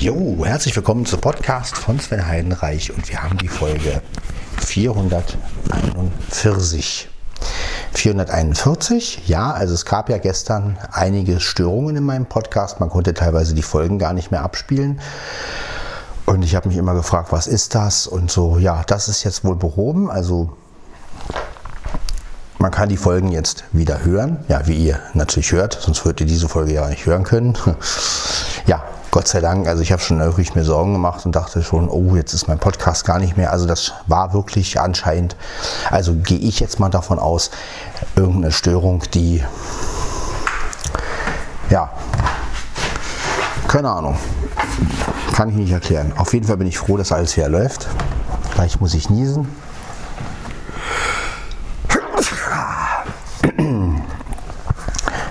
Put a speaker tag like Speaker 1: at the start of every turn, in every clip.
Speaker 1: Jo, herzlich willkommen zum Podcast von Sven Heidenreich und wir haben die Folge 441. 441, ja, also es gab ja gestern einige Störungen in meinem Podcast. Man konnte teilweise die Folgen gar nicht mehr abspielen. Und ich habe mich immer gefragt, was ist das? Und so, ja, das ist jetzt wohl behoben. Also man kann die Folgen jetzt wieder hören. Ja, wie ihr natürlich hört, sonst würdet ihr diese Folge ja nicht hören können. Ja, Gott sei Dank, also ich habe schon wirklich mir Sorgen gemacht und dachte schon, oh, jetzt ist mein Podcast gar nicht mehr. Also das war wirklich anscheinend, also gehe ich jetzt mal davon aus, irgendeine Störung, die, ja, keine Ahnung, kann ich nicht erklären. Auf jeden Fall bin ich froh, dass alles wieder läuft. Gleich muss ich niesen.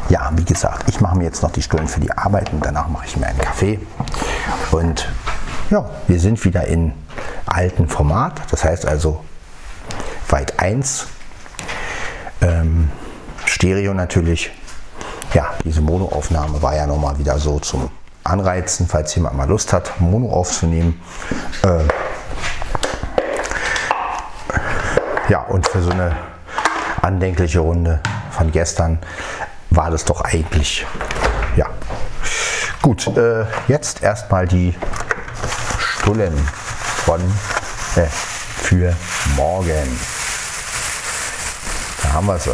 Speaker 1: Ja, wie gesagt, ich mache mir jetzt noch die Stullen für die Arbeit und danach mache ich mir einen Kaffee. Und ja, wir sind wieder in alten Format. Das heißt also weit 1. Ähm, Stereo natürlich. Ja, diese Monoaufnahme war ja nochmal wieder so zum Anreizen, falls jemand mal Lust hat, Mono aufzunehmen. Äh, ja, und für so eine andenkliche Runde von gestern war das doch eigentlich. Ja. Gut, äh, jetzt erstmal die Stullen von äh, für morgen. Da haben wir sie.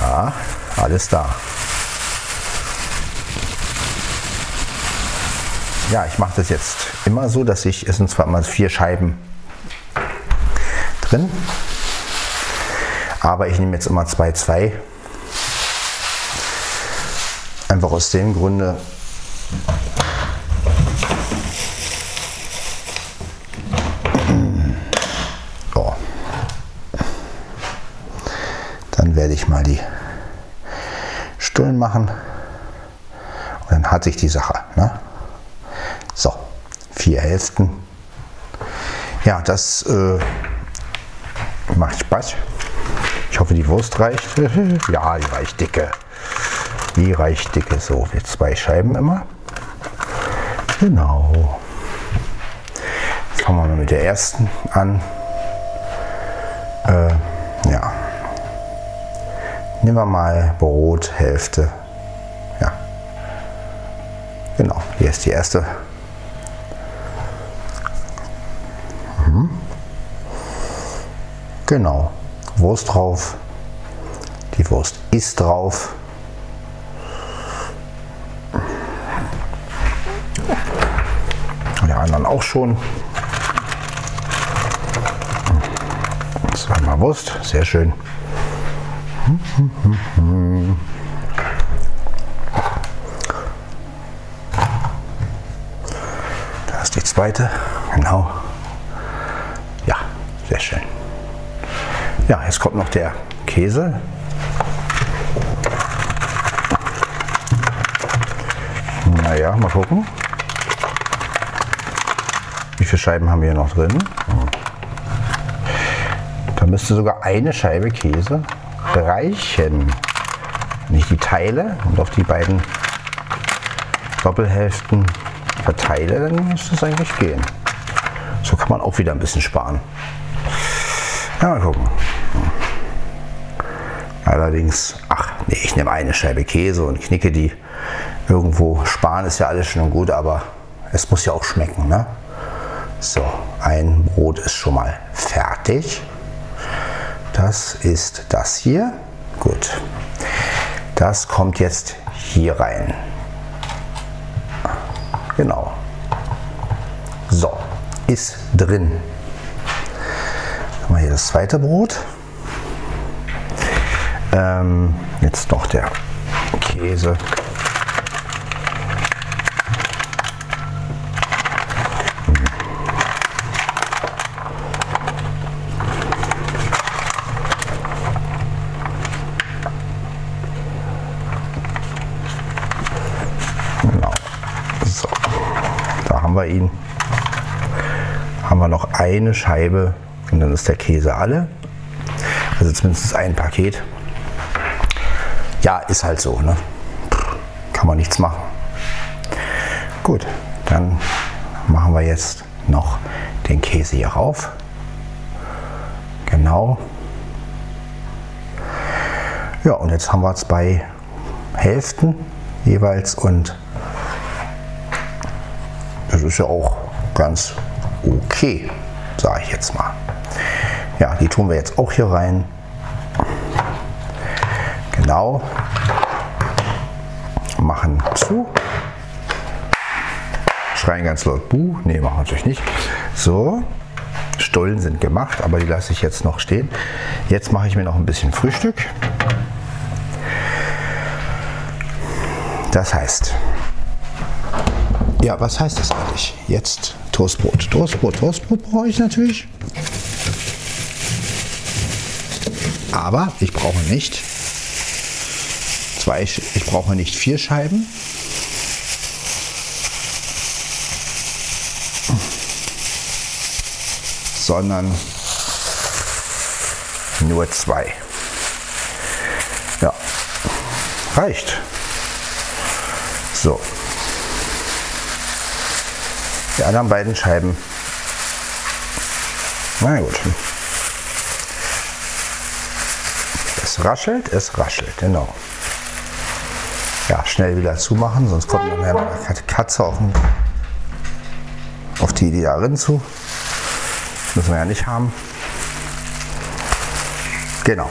Speaker 1: Ja, alles da. Ja, ich mache das jetzt immer so, dass ich, es sind zwar mal vier Scheiben drin, aber ich nehme jetzt immer 2,2. Einfach aus dem Grunde, dann werde ich mal die Stullen machen und dann hat sich die Sache. Ne? So, vier Hälften. Ja, das äh, macht Spaß. Ich hoffe, die Wurst reicht. ja, die reicht dicke. Die reicht dicke. So, wir zwei Scheiben immer. Genau. Jetzt fangen wir mal mit der ersten an. Äh, ja. Nehmen wir mal Brot, Hälfte. Ja. Genau, hier ist die erste. Mhm. Genau. Wurst drauf. Die Wurst ist drauf. Der anderen auch schon. Zweimal Wurst, sehr schön. Da ist die zweite, genau. Ja, jetzt kommt noch der Käse. Naja, mal gucken. Wie viele Scheiben haben wir hier noch drin? Da müsste sogar eine Scheibe Käse reichen. Ich die teile und auf die beiden Doppelhälften verteile, dann müsste es eigentlich gehen. So kann man auch wieder ein bisschen sparen. Ja, mal gucken. Allerdings, ach nee, ich nehme eine Scheibe Käse und knicke die irgendwo. Sparen ist ja alles schön und gut, aber es muss ja auch schmecken. Ne? So, ein Brot ist schon mal fertig. Das ist das hier. Gut. Das kommt jetzt hier rein. Genau. So, ist drin. Wir hier das zweite Brot. Ähm, jetzt noch der Käse. Genau. So, da haben wir ihn. Haben wir noch eine Scheibe und dann ist der Käse alle. Also zumindest ein Paket. Ja, ist halt so. Ne? Kann man nichts machen. Gut, dann machen wir jetzt noch den Käse hier rauf. Genau. Ja, und jetzt haben wir zwei Hälften jeweils und das ist ja auch ganz okay, sage ich jetzt mal. Ja, die tun wir jetzt auch hier rein. Genau. Machen zu. Schreien ganz laut Buh. Ne, machen natürlich nicht. So. Stollen sind gemacht, aber die lasse ich jetzt noch stehen. Jetzt mache ich mir noch ein bisschen Frühstück. Das heißt, ja, was heißt das eigentlich? Jetzt Toastbrot. Toastbrot, Toastbrot brauche ich natürlich. Aber ich brauche nicht zwei, ich brauche nicht vier Scheiben. sondern nur zwei. Ja, reicht. So. Die anderen beiden Scheiben. Na gut. Es raschelt, es raschelt, genau. Ja, schnell wieder zumachen, sonst kommt noch eine Katze auf, den, auf die Idee darin zu. Müssen wir ja nicht haben. Genau.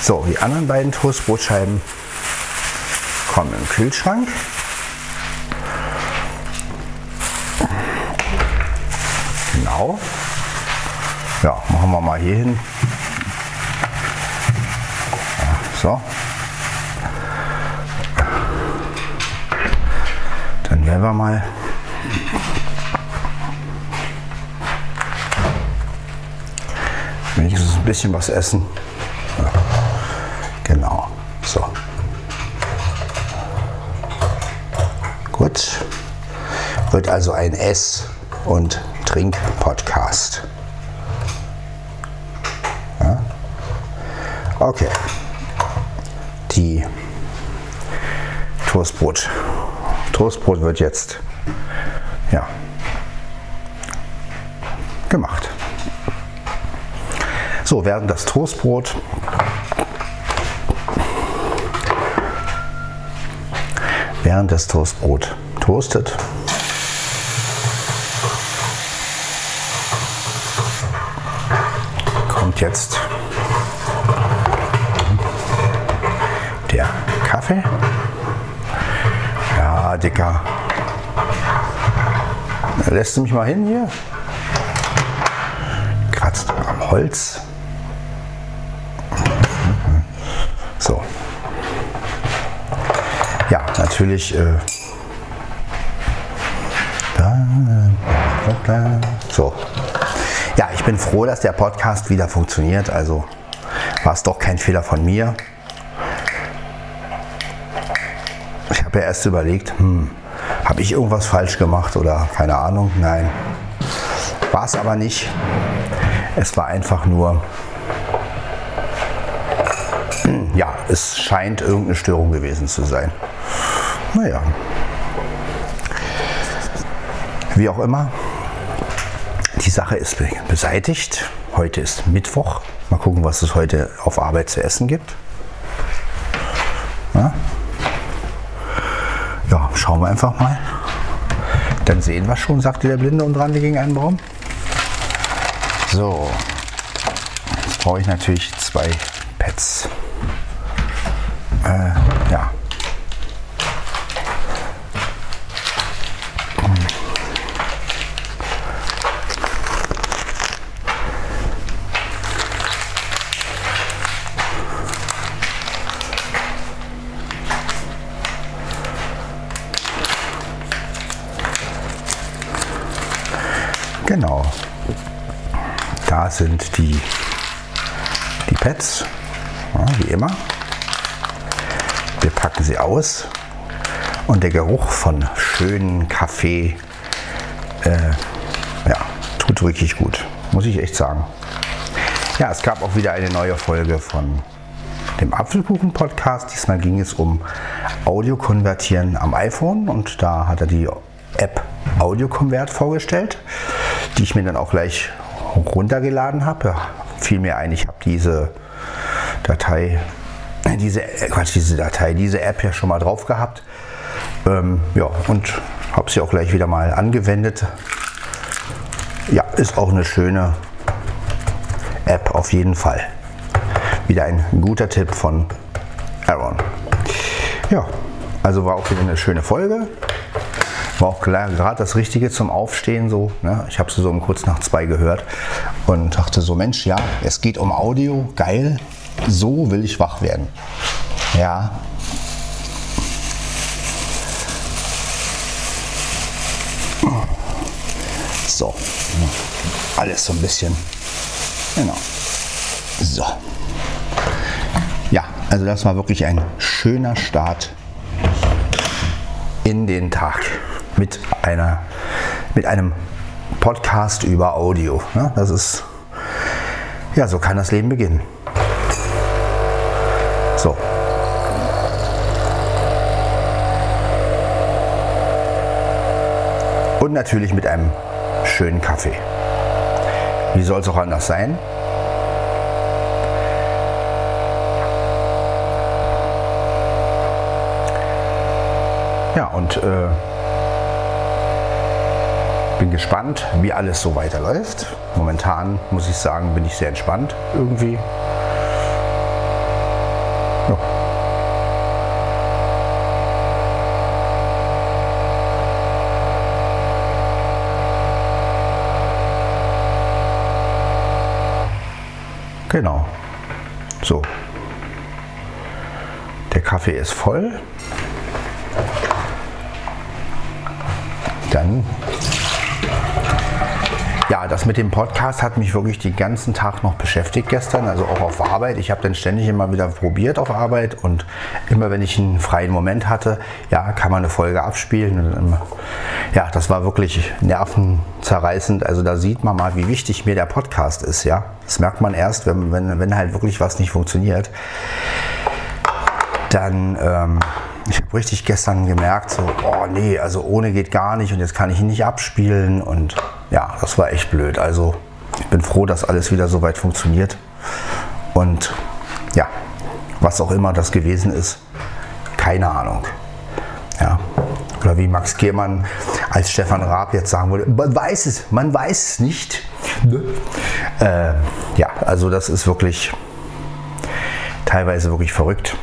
Speaker 1: So, die anderen beiden Toastbrotscheiben kommen im Kühlschrank. Genau. Ja, machen wir mal hier hin. So. Dann werden wir mal wenigstens ein bisschen was essen. Genau. So. Gut. Wird also ein Ess- und Trink-Podcast. Ja. Okay. Die Toastbrot. Toastbrot wird jetzt ja, gemacht. So, während das Toastbrot während das Toastbrot toastet, kommt jetzt Ja, Dicker. Lässt du mich mal hin hier? Kratzt am Holz. So. Ja, natürlich. Äh, so. Ja, ich bin froh, dass der Podcast wieder funktioniert. Also war es doch kein Fehler von mir. Ich habe ja erst überlegt, hm, habe ich irgendwas falsch gemacht oder keine Ahnung. Nein, war es aber nicht. Es war einfach nur, ja, es scheint irgendeine Störung gewesen zu sein. Naja, wie auch immer, die Sache ist beseitigt. Heute ist Mittwoch. Mal gucken, was es heute auf Arbeit zu essen gibt. Ja, ja schauen wir einfach mal. Dann sehen wir schon, sagte der Blinde und rannte gegen einen Baum. So, jetzt brauche ich natürlich zwei Pads. Äh, sind die, die Pads, ja, wie immer. Wir packen sie aus und der Geruch von schönen Kaffee äh, ja, tut wirklich gut, muss ich echt sagen. Ja, es gab auch wieder eine neue Folge von dem Apfelkuchen-Podcast. Diesmal ging es um Audio konvertieren am iPhone und da hat er die App Audio Convert vorgestellt, die ich mir dann auch gleich runtergeladen habe. Ja, fiel mir ein, ich habe diese Datei, diese, äh, Quatsch, diese Datei, diese App ja schon mal drauf gehabt. Ähm, ja, und habe sie auch gleich wieder mal angewendet. Ja, ist auch eine schöne App auf jeden Fall. Wieder ein guter Tipp von Aaron. Ja, also war auch wieder eine schöne Folge. War auch gerade das Richtige zum Aufstehen so. Ne? Ich habe sie so um kurz nach zwei gehört und dachte so, Mensch, ja, es geht um Audio, geil, so will ich wach werden. Ja. So, alles so ein bisschen. Genau. So. Ja, also das war wirklich ein schöner Start in den Tag mit, einer, mit einem Podcast über Audio. Ne? Das ist, ja, so kann das Leben beginnen. So. Und natürlich mit einem schönen Kaffee. Wie soll es auch anders sein? Ja, und äh, bin gespannt, wie alles so weiterläuft. Momentan muss ich sagen, bin ich sehr entspannt irgendwie. Ja. Genau. So. Der Kaffee ist voll. Das mit dem Podcast hat mich wirklich den ganzen Tag noch beschäftigt gestern, also auch auf Arbeit. Ich habe dann ständig immer wieder probiert auf Arbeit und immer wenn ich einen freien Moment hatte, ja, kann man eine Folge abspielen. ja, das war wirklich nervenzerreißend. Also da sieht man mal, wie wichtig mir der Podcast ist, ja. Das merkt man erst, wenn, wenn, wenn halt wirklich was nicht funktioniert. Dann ähm, ich habe richtig gestern gemerkt, so, oh nee, also ohne geht gar nicht und jetzt kann ich ihn nicht abspielen und ja, das war echt blöd. Also ich bin froh, dass alles wieder so weit funktioniert und ja, was auch immer das gewesen ist, keine Ahnung. Ja. Oder wie Max Gehmann als Stefan Raab jetzt sagen würde, man weiß es, man weiß es nicht. Ne? Äh, ja, also das ist wirklich teilweise wirklich verrückt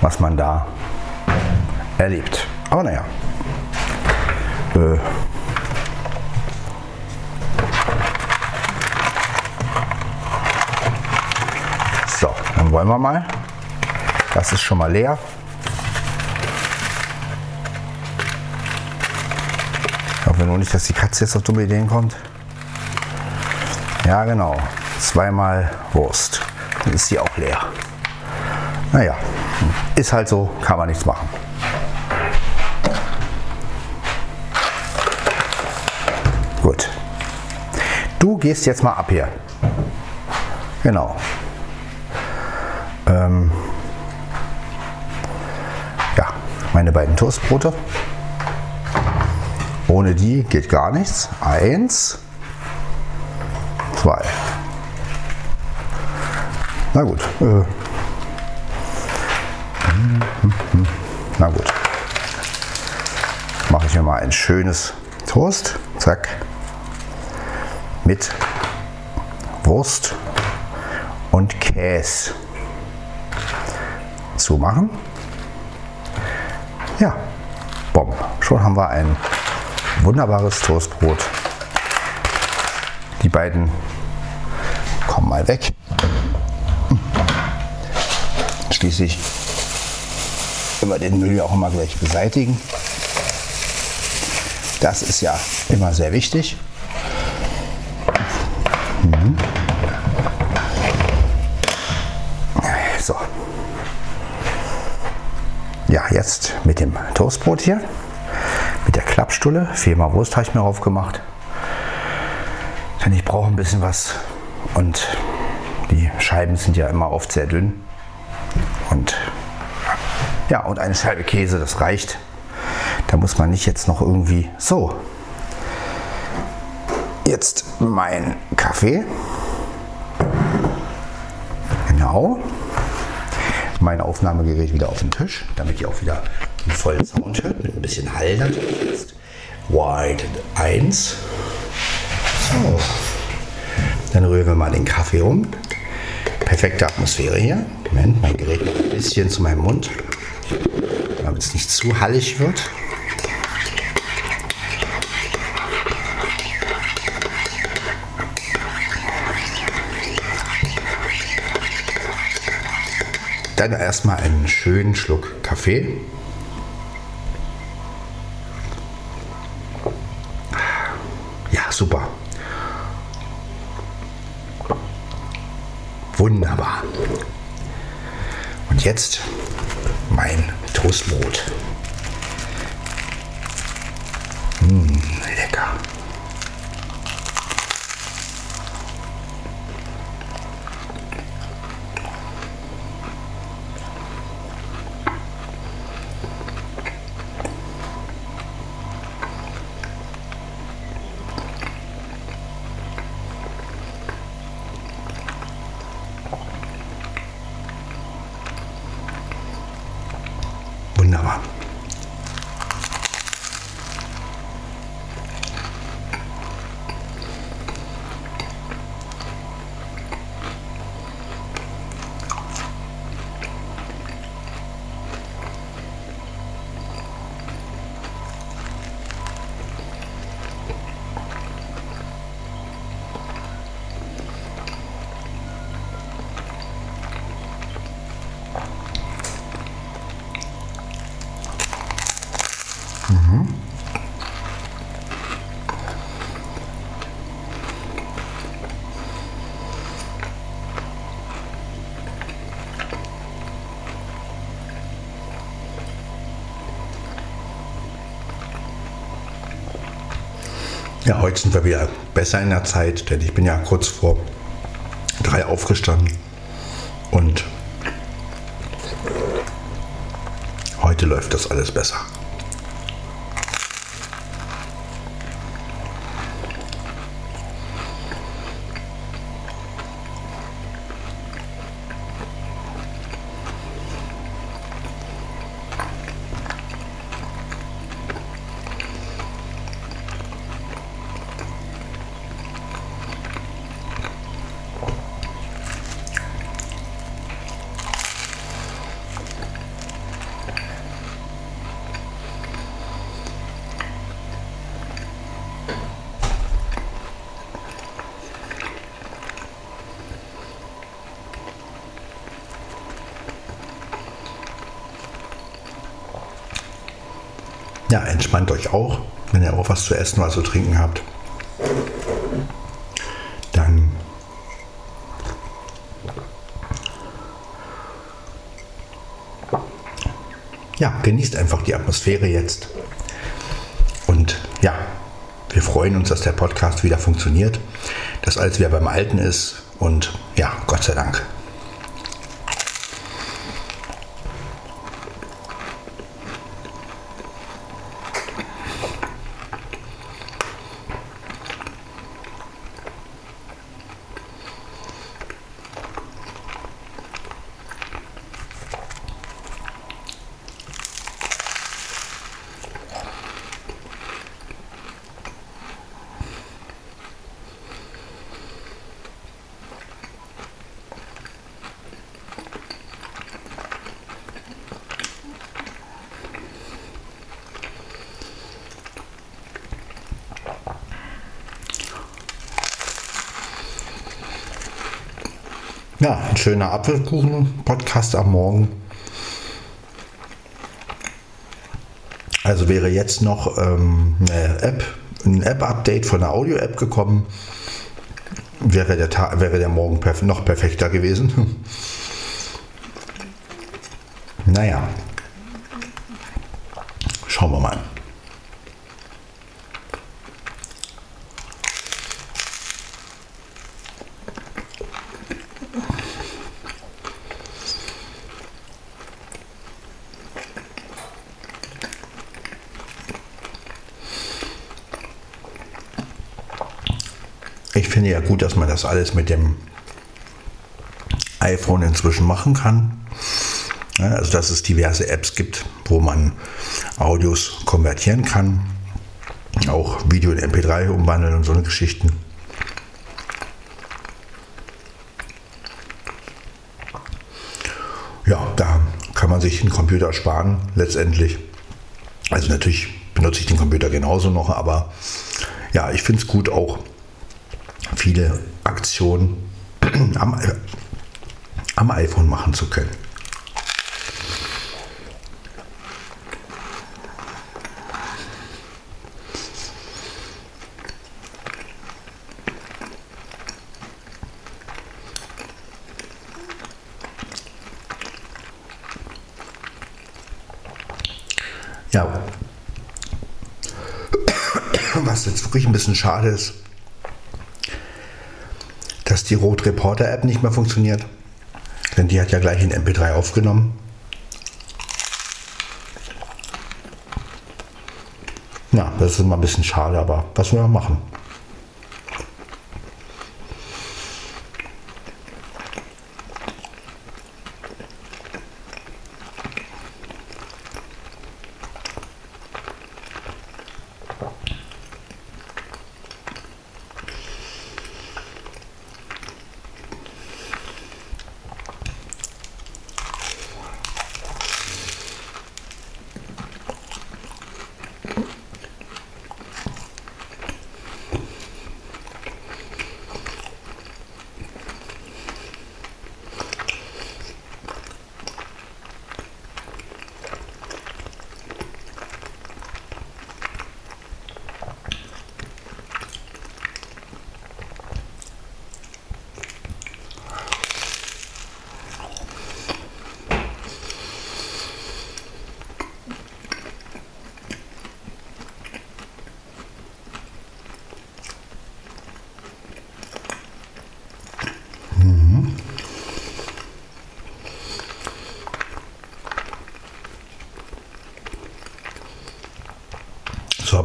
Speaker 1: was man da erlebt. Aber naja. Äh, so, dann wollen wir mal. Das ist schon mal leer. Ich hoffe nur nicht, dass die Katze jetzt auf dumme Ideen kommt. Ja, genau. Zweimal Wurst. Dann ist sie auch leer. Naja, ist halt so, kann man nichts machen. Gut. Du gehst jetzt mal ab hier. Genau. Ähm ja, meine beiden Toastbrote. Ohne die geht gar nichts. Eins, zwei. Na gut. Äh Na gut. Mache ich mir mal ein schönes Toast. Zack. Mit Wurst und Käse zumachen. Ja, Schon haben wir ein wunderbares Toastbrot. Die beiden kommen mal weg. Schließlich immer den Müll ja auch immer gleich beseitigen. Das ist ja immer sehr wichtig. Mhm. So. Ja, jetzt mit dem Toastbrot hier, Klappstulle. Viermal Wurst habe ich mir drauf gemacht. Denn ich brauche ein bisschen was und die Scheiben sind ja immer oft sehr dünn. Und ja, und eine Scheibe Käse, das reicht. Da muss man nicht jetzt noch irgendwie so. Jetzt mein Kaffee. Genau. Mein Aufnahmegerät wieder auf den Tisch, damit ihr auch wieder einen vollen Sound hört, mit ein bisschen Hall natürlich jetzt. White 1. So. Dann rühren wir mal den Kaffee um. Perfekte Atmosphäre hier. Moment, mein Gerät ein bisschen zu meinem Mund, damit es nicht zu hallig wird. Dann erstmal einen schönen Schluck Kaffee. Ja, super. Wunderbar. Und jetzt mein Toastbrot. Ja, heute sind wir wieder besser in der Zeit, denn ich bin ja kurz vor drei aufgestanden und heute läuft das alles besser. Entspannt euch auch, wenn ihr auch was zu essen oder zu trinken habt. Dann ja, genießt einfach die Atmosphäre jetzt. Und ja, wir freuen uns, dass der Podcast wieder funktioniert, dass alles wieder beim Alten ist. Und ja, Gott sei Dank. Ja, ein schöner Apfelkuchen-Podcast am Morgen. Also wäre jetzt noch ähm, eine App, ein App-Update von der Audio-App gekommen, wäre der, Tag, wäre der Morgen perf noch perfekter gewesen. naja, schauen wir mal. Ich finde ja gut, dass man das alles mit dem iPhone inzwischen machen kann. Also dass es diverse Apps gibt, wo man Audios konvertieren kann, auch Video in MP3 umwandeln und so eine Geschichten. Ja, da kann man sich einen Computer sparen letztendlich. Also natürlich benutze ich den Computer genauso noch, aber ja, ich finde es gut auch viele Aktionen am, am iPhone machen zu können. Ja. Was jetzt wirklich ein bisschen schade ist, die Rot Reporter App nicht mehr funktioniert. Denn die hat ja gleich in MP3 aufgenommen. Ja, das ist immer ein bisschen schade, aber was wir machen.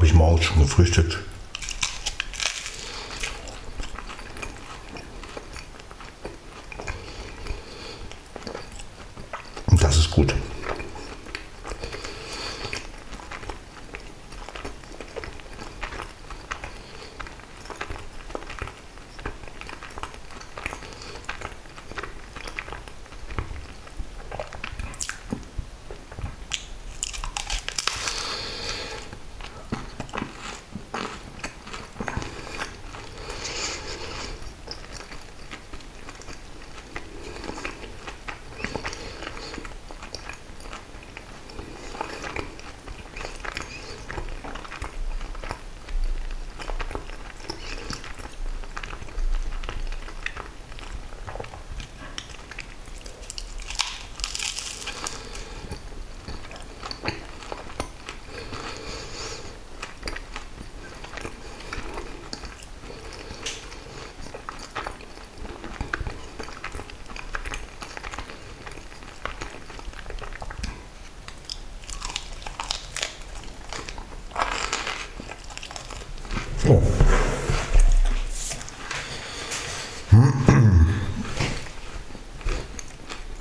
Speaker 1: Habe ich morgens schon gefrühstückt. Und das ist gut.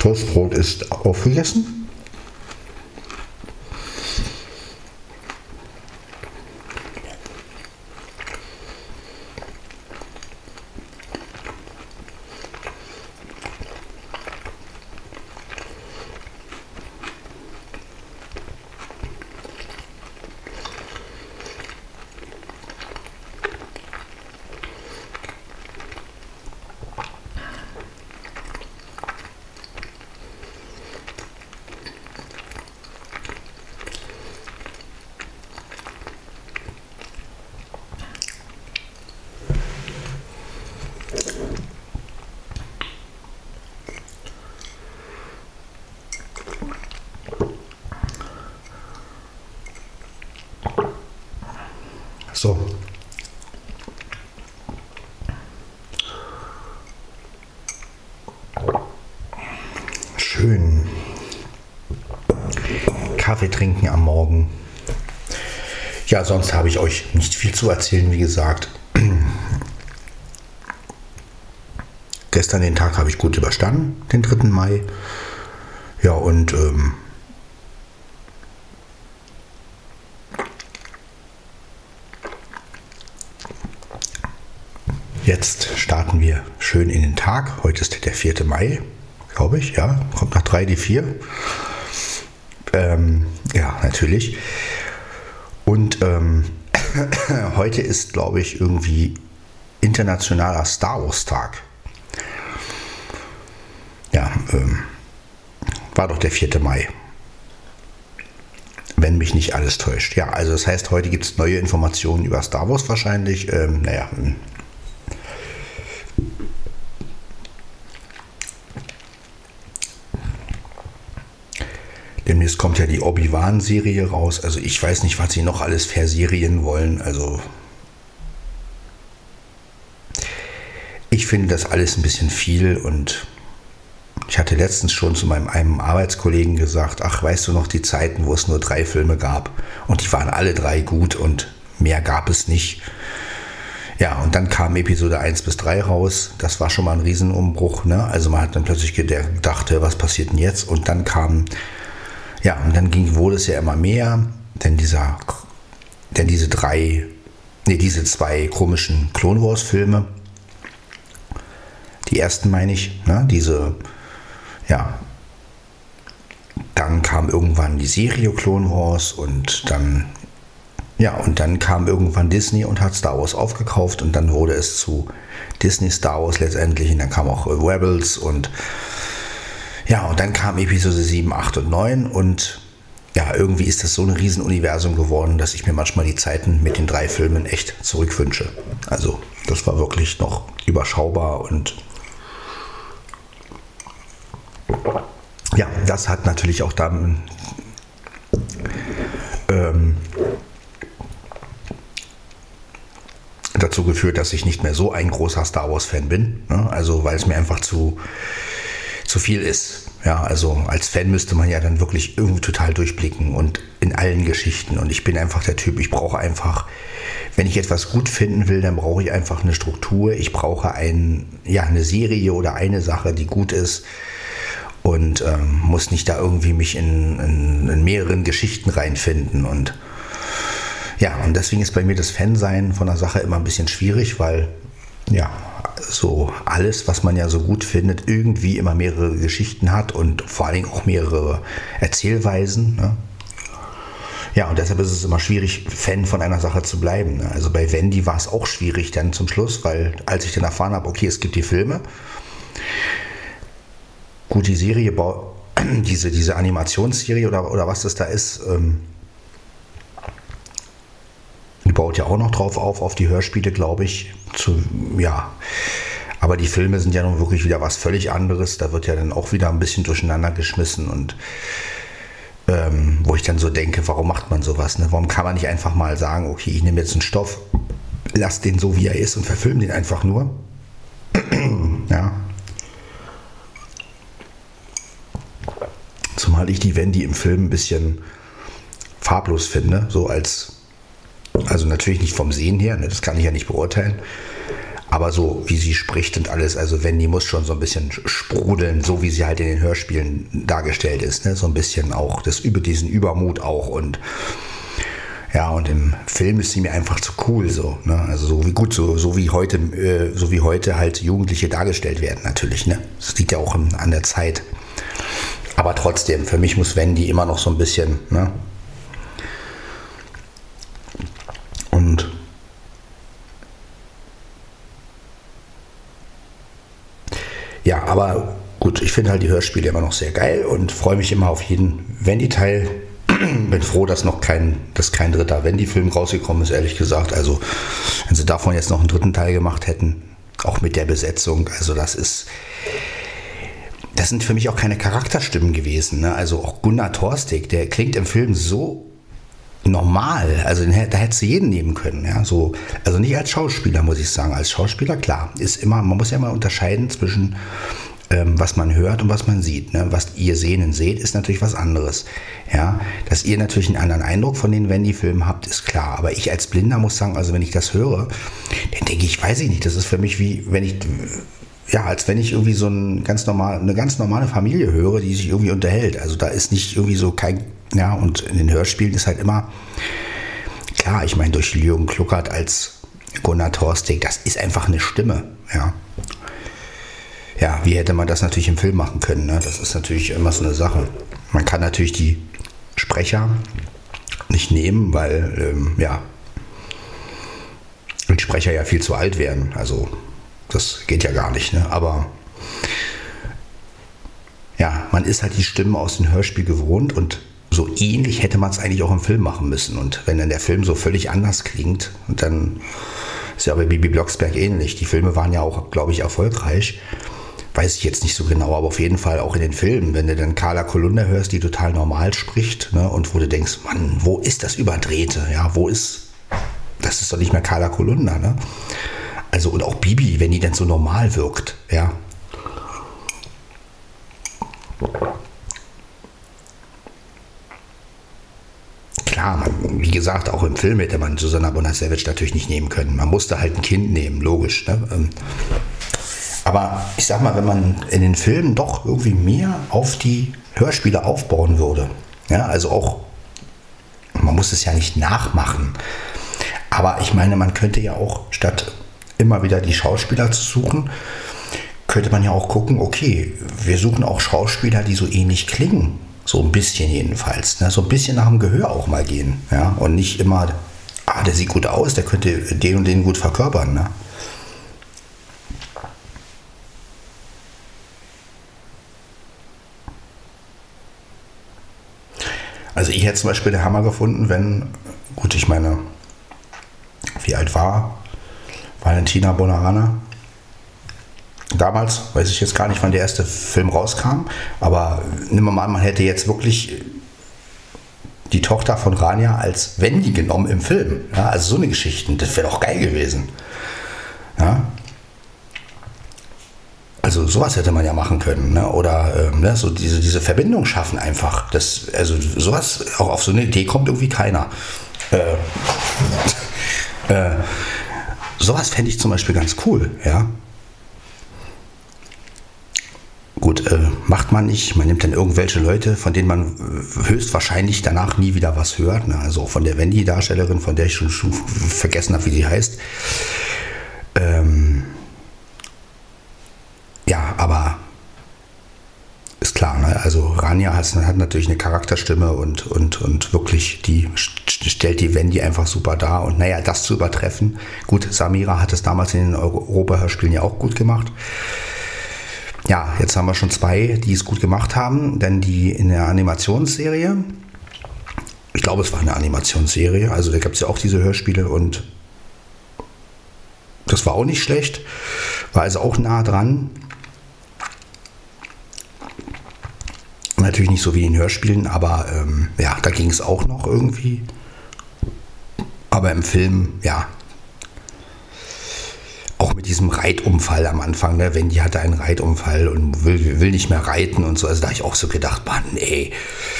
Speaker 1: So. Toastbrot ist aufgegessen. So. Schön. Kaffee trinken am Morgen. Ja, sonst habe ich euch nicht viel zu erzählen, wie gesagt. gestern den Tag habe ich gut überstanden, den 3. Mai. Ja, und ähm, jetzt starten wir schön in den Tag. Heute ist der 4. Mai, glaube ich, ja. Kommt nach 3 die 4. Ähm, ja, natürlich. Und ähm, heute ist, glaube ich, irgendwie internationaler Star Wars Tag. Ja, ähm, war doch der 4. Mai. Wenn mich nicht alles täuscht. Ja, also das heißt, heute gibt es neue Informationen über Star Wars wahrscheinlich. Ähm, naja, Demnächst kommt ja die Obi-Wan-Serie raus. Also ich weiß nicht, was sie noch alles verserien wollen. Also ich finde das alles ein bisschen viel und ich hatte letztens schon zu meinem einem Arbeitskollegen gesagt, ach, weißt du noch die Zeiten, wo es nur drei Filme gab und die waren alle drei gut und mehr gab es nicht. Ja, und dann kam Episode 1 bis 3 raus. Das war schon mal ein Riesenumbruch. Ne? Also man hat dann plötzlich gedacht, was passiert denn jetzt? Und dann kam ja, und dann ging, wurde es ja immer mehr, denn dieser, denn diese drei, nee, diese zwei komischen Clone Wars Filme, die ersten meine ich, ne, diese, ja, dann kam irgendwann die Serie Clone Wars und dann, ja, und dann kam irgendwann Disney und hat Star Wars aufgekauft und dann wurde es zu Disney Star Wars letztendlich und dann kam auch Rebels und ja, und dann kam Episode 7, 8 und 9 und ja, irgendwie ist das so ein Riesenuniversum geworden, dass ich mir manchmal die Zeiten mit den drei Filmen echt zurückwünsche. Also, das war wirklich noch überschaubar und ja, das hat natürlich auch dann ähm, dazu geführt, dass ich nicht mehr so ein großer Star Wars-Fan bin. Ne? Also, weil es mir einfach zu zu viel ist. Ja, also als Fan müsste man ja dann wirklich irgendwie total durchblicken und in allen Geschichten. Und ich bin einfach der Typ, ich brauche einfach, wenn ich etwas gut finden will, dann brauche ich einfach eine Struktur. Ich brauche ein, ja, eine Serie oder eine Sache, die gut ist und ähm, muss nicht da irgendwie mich in, in, in mehreren Geschichten reinfinden. Und ja, und deswegen ist bei mir das Fansein von der Sache immer ein bisschen schwierig, weil ja, so alles, was man ja so gut findet, irgendwie immer mehrere Geschichten hat und vor allen Dingen auch mehrere Erzählweisen. Ne? Ja, und deshalb ist es immer schwierig, Fan von einer Sache zu bleiben. Ne? Also bei Wendy war es auch schwierig dann zum Schluss, weil als ich dann erfahren habe, okay, es gibt die Filme, gut, die Serie, diese, diese Animationsserie oder, oder was das da ist, ähm, die baut ja auch noch drauf auf, auf die Hörspiele, glaube ich. Zu, ja. Aber die Filme sind ja nun wirklich wieder was völlig anderes. Da wird ja dann auch wieder ein bisschen durcheinander geschmissen und ähm, wo ich dann so denke, warum macht man sowas? Ne? Warum kann man nicht einfach mal sagen, okay, ich nehme jetzt einen Stoff, lass den so wie er ist und verfilme den einfach nur? ja. Zumal ich die Wendy im Film ein bisschen farblos finde, so als also natürlich nicht vom Sehen her, ne, das kann ich ja nicht beurteilen. Aber so wie sie spricht und alles, also Wendy muss schon so ein bisschen sprudeln, so wie sie halt in den Hörspielen dargestellt ist. Ne? So ein bisschen auch das über diesen Übermut auch und ja, und im Film ist sie mir einfach zu cool so. Ne? Also so wie gut, so, so wie heute, äh, so wie heute halt Jugendliche dargestellt werden, natürlich. Ne? Das liegt ja auch an der Zeit. Aber trotzdem, für mich muss Wendy immer noch so ein bisschen, ne? Und ja, aber gut, ich finde halt die Hörspiele immer noch sehr geil und freue mich immer auf jeden Wendy-Teil. Bin froh, dass noch kein, dass kein dritter Wendy-Film rausgekommen ist, ehrlich gesagt. Also, wenn sie davon jetzt noch einen dritten Teil gemacht hätten, auch mit der Besetzung, also das ist, das sind für mich auch keine Charakterstimmen gewesen. Ne? Also auch Gunnar Torstig, der klingt im Film so normal. Also da hättest du jeden nehmen können. Ja? So, also nicht als Schauspieler, muss ich sagen. Als Schauspieler, klar, ist immer, man muss ja immer unterscheiden zwischen ähm, was man hört und was man sieht. Ne? Was ihr sehen und seht, ist natürlich was anderes. Ja? Dass ihr natürlich einen anderen Eindruck von den Wendy-Filmen habt, ist klar. Aber ich als Blinder muss sagen, also wenn ich das höre, dann denke ich, weiß ich nicht, das ist für mich wie, wenn ich ja, als wenn ich irgendwie so ein ganz normal, eine ganz normale Familie höre, die sich irgendwie unterhält. Also da ist nicht irgendwie so kein, ja, und in den Hörspielen ist halt immer, klar, ich meine, durch Jürgen Kluckert als Gunnar Thorstig, das ist einfach eine Stimme, ja. Ja, wie hätte man das natürlich im Film machen können? Ne? Das ist natürlich immer so eine Sache. Man kann natürlich die Sprecher nicht nehmen, weil, ähm, ja, die Sprecher ja viel zu alt werden. Also das geht ja gar nicht. Ne? Aber ja, man ist halt die Stimmen aus dem Hörspiel gewohnt und so ähnlich hätte man es eigentlich auch im Film machen müssen. Und wenn dann der Film so völlig anders klingt, dann ist ja bei Bibi Blocksberg ähnlich. Die Filme waren ja auch, glaube ich, erfolgreich. Weiß ich jetzt nicht so genau, aber auf jeden Fall auch in den Filmen. Wenn du dann Carla Kolunda hörst, die total normal spricht, ne, und wo du denkst, Mann, wo ist das Überdrehte? Ja, wo ist. Das ist doch nicht mehr Carla Kolunda, ne? Also, und auch Bibi, wenn die dann so normal wirkt, ja. Klar, wie gesagt, auch im Film hätte man Susanna Bonasewicz natürlich nicht nehmen können. Man musste halt ein Kind nehmen, logisch. Ne? Ähm, aber ich sag mal, wenn man in den Filmen doch irgendwie mehr auf die Hörspiele aufbauen würde, ja, also auch, man muss es ja nicht nachmachen, aber ich meine, man könnte ja auch statt immer wieder die Schauspieler zu suchen, könnte man ja auch gucken, okay, wir suchen auch Schauspieler, die so ähnlich klingen. So ein bisschen jedenfalls. Ne? So ein bisschen nach dem Gehör auch mal gehen. Ja? Und nicht immer, ah, der sieht gut aus, der könnte den und den gut verkörpern. Ne? Also ich hätte zum Beispiel den Hammer gefunden, wenn, gut, ich meine, wie alt war Valentina Bonarana. Damals, weiß ich jetzt gar nicht, wann der erste Film rauskam, aber nimm mal an, man hätte jetzt wirklich die Tochter von Rania als Wendy genommen im Film. Ja, also so eine Geschichte, das wäre doch geil gewesen. Ja. Also sowas hätte man ja machen können. Ne? Oder ähm, ne? so diese, diese Verbindung schaffen einfach. Das, also sowas, auch auf so eine Idee kommt irgendwie keiner. Äh, äh, Sowas fände ich zum Beispiel ganz cool, ja. Gut, äh, macht man nicht. Man nimmt dann irgendwelche Leute, von denen man äh, höchstwahrscheinlich danach nie wieder was hört. Ne? Also von der Wendy-Darstellerin, von der ich schon, schon vergessen habe, wie sie heißt. Ähm, ja, aber ist klar, ne? also Rania hat, hat, natürlich eine Charakterstimme und, und, und wirklich, die stellt die Wendy einfach super dar. Und naja, das zu übertreffen, gut, Samira hat es damals in den Europa-Hörspielen ja auch gut gemacht. Ja, jetzt haben wir schon zwei, die es gut gemacht haben, denn die in der Animationsserie, ich glaube, es war eine Animationsserie, also da gab es ja auch diese Hörspiele und das war auch nicht schlecht, war also auch nah dran. Natürlich nicht so wie in Hörspielen, aber ähm, ja, da ging es auch noch irgendwie. Aber im Film, ja, auch mit diesem Reitunfall am Anfang, ne? Wendy hatte einen Reitunfall und will, will nicht mehr reiten und so. Also da habe ich auch so gedacht, Mann, ey,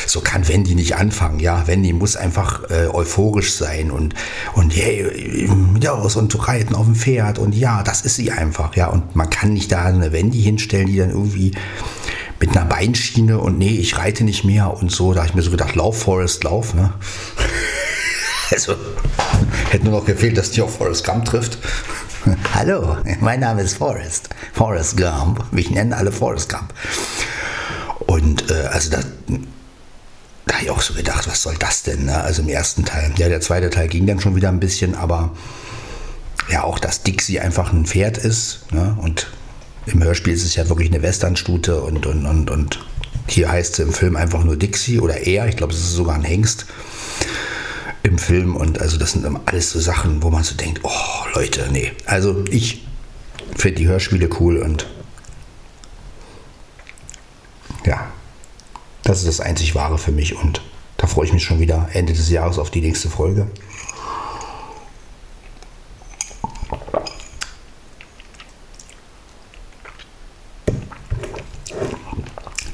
Speaker 1: so kann Wendy nicht anfangen. Ja, Wendy muss einfach äh, euphorisch sein und, und hey, ja, und reiten auf dem Pferd und ja, das ist sie einfach. Ja, und man kann nicht da eine Wendy hinstellen, die dann irgendwie mit einer Beinschiene und nee, ich reite nicht mehr und so. Da habe ich mir so gedacht, lauf, Forest, lauf, ne? also, hätte nur noch gefehlt, dass die auch Forrest Gump trifft. Hallo, mein Name ist Forrest. Forrest Gump. Mich nennen alle Forrest Gump. Und äh, also da, da habe ich auch so gedacht, was soll das denn? Ne? Also im ersten Teil. Ja, der zweite Teil ging dann schon wieder ein bisschen, aber ja, auch dass Dixie einfach ein Pferd ist ne? und im Hörspiel ist es ja wirklich eine Westernstute und, und, und, und hier heißt sie im Film einfach nur Dixie oder er. Ich glaube, es ist sogar ein Hengst im Film. Und also das sind alles so Sachen, wo man so denkt, oh Leute, nee. Also ich finde die Hörspiele cool und ja, das ist das einzig Wahre für mich und da freue ich mich schon wieder Ende des Jahres auf die nächste Folge.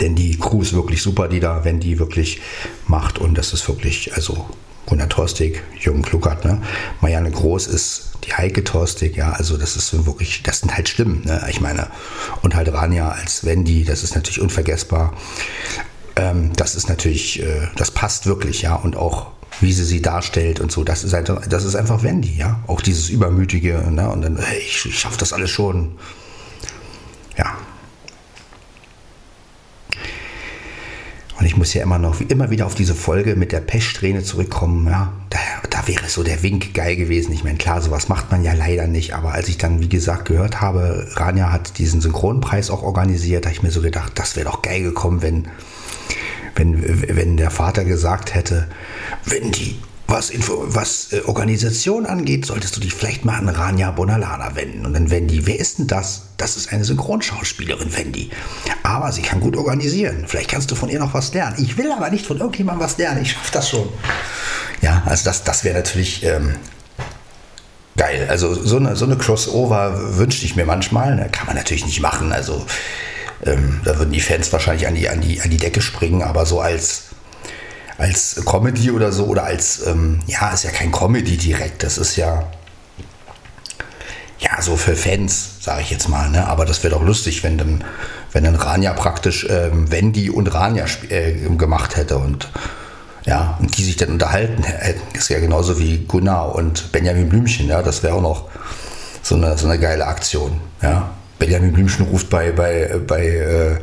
Speaker 1: Denn die Crew ist wirklich super, die da, wenn die wirklich macht. Und das ist wirklich, also Gunnar Torstig, Jürgen Kluckert, ne? Marianne Groß ist die Heike Torstig, ja, also das ist wirklich, das sind halt Stimmen, ne? Ich meine, und halt Rania als Wendy, das ist natürlich unvergessbar. Ähm, das ist natürlich, äh, das passt wirklich, ja, und auch wie sie sie darstellt und so, das ist, halt, das ist einfach Wendy, ja. Auch dieses Übermütige, ne? Und dann, hey, ich, ich schaffe das alles schon. Und ich muss ja immer noch immer wieder auf diese Folge mit der Pechsträhne zurückkommen. Ja, da, da wäre so der Wink geil gewesen. Ich meine, klar, sowas macht man ja leider nicht. Aber als ich dann, wie gesagt, gehört habe, Rania hat diesen Synchronpreis auch organisiert, da habe ich mir so gedacht, das wäre doch geil gekommen, wenn, wenn, wenn der Vater gesagt hätte, wenn die was, Info, was äh, Organisation angeht, solltest du dich vielleicht mal an Rania Bonalana wenden. Und dann Wendy, wer ist denn das? Das ist eine Synchronschauspielerin, Wendy. Aber sie kann gut organisieren. Vielleicht kannst du von ihr noch was lernen. Ich will aber nicht von irgendjemandem was lernen. Ich schaffe das schon. Ja, also das, das wäre natürlich ähm, geil. Also so eine, so eine Crossover wünschte ich mir manchmal. Ne? Kann man natürlich nicht machen. Also ähm, da würden die Fans wahrscheinlich an die, an, die, an die Decke springen. Aber so als als Comedy oder so oder als, ähm, ja, ist ja kein Comedy direkt, das ist ja, ja, so für Fans, sage ich jetzt mal, ne? aber das wäre doch lustig, wenn dann, wenn dann Rania praktisch ähm, Wendy und Rania äh, gemacht hätte und ja, und die sich dann unterhalten hätten. Ist ja genauso wie Gunnar und Benjamin Blümchen, ja, das wäre auch noch so eine, so eine geile Aktion, ja. Benjamin Blümchen ruft bei, bei, bei äh,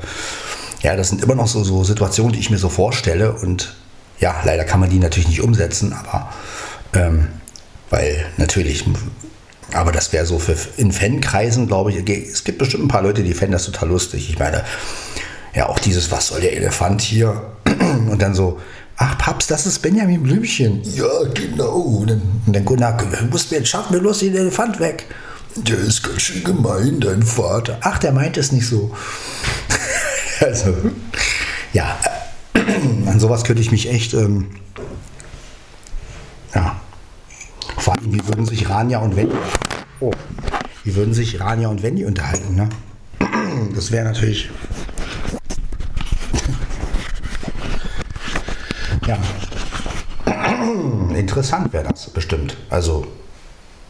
Speaker 1: ja, das sind immer noch so, so Situationen, die ich mir so vorstelle und ja, leider kann man die natürlich nicht umsetzen, aber ähm, weil natürlich, aber das wäre so für in Fankreisen, glaube ich, es gibt bestimmt ein paar Leute, die fänden das total lustig. Ich meine, ja, auch dieses, was soll der Elefant hier? Und dann so, ach Paps, das ist Benjamin Blümchen. Ja, genau. Und dann, und dann du musst mir wir los den Elefant weg. Der ist ganz schön gemein, dein Vater. Ach, der meint es nicht so. also, ja, an sowas könnte ich mich echt, ähm, ja, vor allem, wie würden sich Rania und Wendy, oh, wie würden sich Rania und Wendy unterhalten, ne? Das wäre natürlich, ja, interessant wäre das bestimmt. Also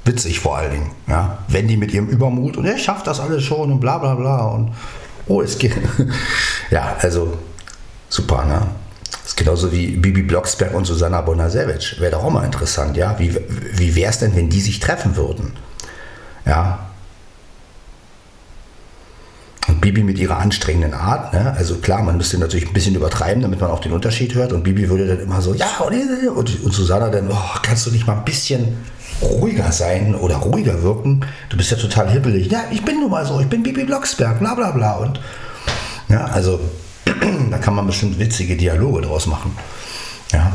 Speaker 1: witzig vor allen Dingen, ja. Wendy mit ihrem Übermut und er schafft das alles schon und bla bla bla und oh, es geht. ja, also super, ne? Das ist genauso wie Bibi Blocksberg und Susanna Bonasewicz. Wäre doch auch mal interessant, ja? Wie, wie wäre es denn, wenn die sich treffen würden? Ja. Und Bibi mit ihrer anstrengenden Art, ne? also klar, man müsste natürlich ein bisschen übertreiben, damit man auch den Unterschied hört. Und Bibi würde dann immer so, ja, und, und, Susanna dann, oh, kannst du nicht mal ein bisschen ruhiger sein oder ruhiger wirken? Du bist ja total hibbelig. Ja, ich bin nun mal so, ich bin Bibi Blocksberg, bla bla bla. Und ja, also da kann man bestimmt witzige Dialoge draus machen. Ja.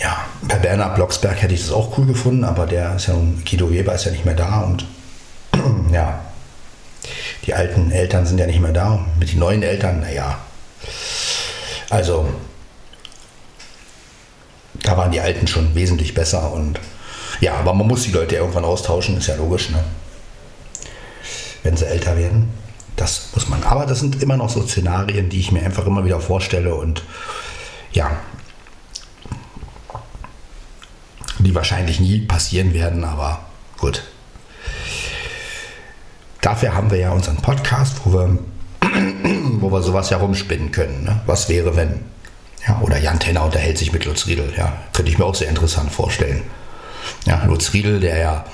Speaker 1: Ja, bei Bernhard Blocksberg hätte ich das auch cool gefunden, aber der ist ja nun, Guido Weber ist ja nicht mehr da und ja, die alten Eltern sind ja nicht mehr da. Mit den neuen Eltern, naja. Also, da waren die Alten schon wesentlich besser und ja, aber man muss die Leute irgendwann austauschen, ist ja logisch, ne? Wenn sie älter werden. Das muss man. Aber das sind immer noch so Szenarien, die ich mir einfach immer wieder vorstelle und ja, die wahrscheinlich nie passieren werden, aber gut. Dafür haben wir ja unseren Podcast, wo wir, wo wir sowas herumspinnen können. Ne? Was wäre, wenn? Ja, oder Jan Tenner unterhält sich mit Lutz Riedel. Ja, könnte ich mir auch sehr interessant vorstellen. Ja, Lutz Riedel, der ja,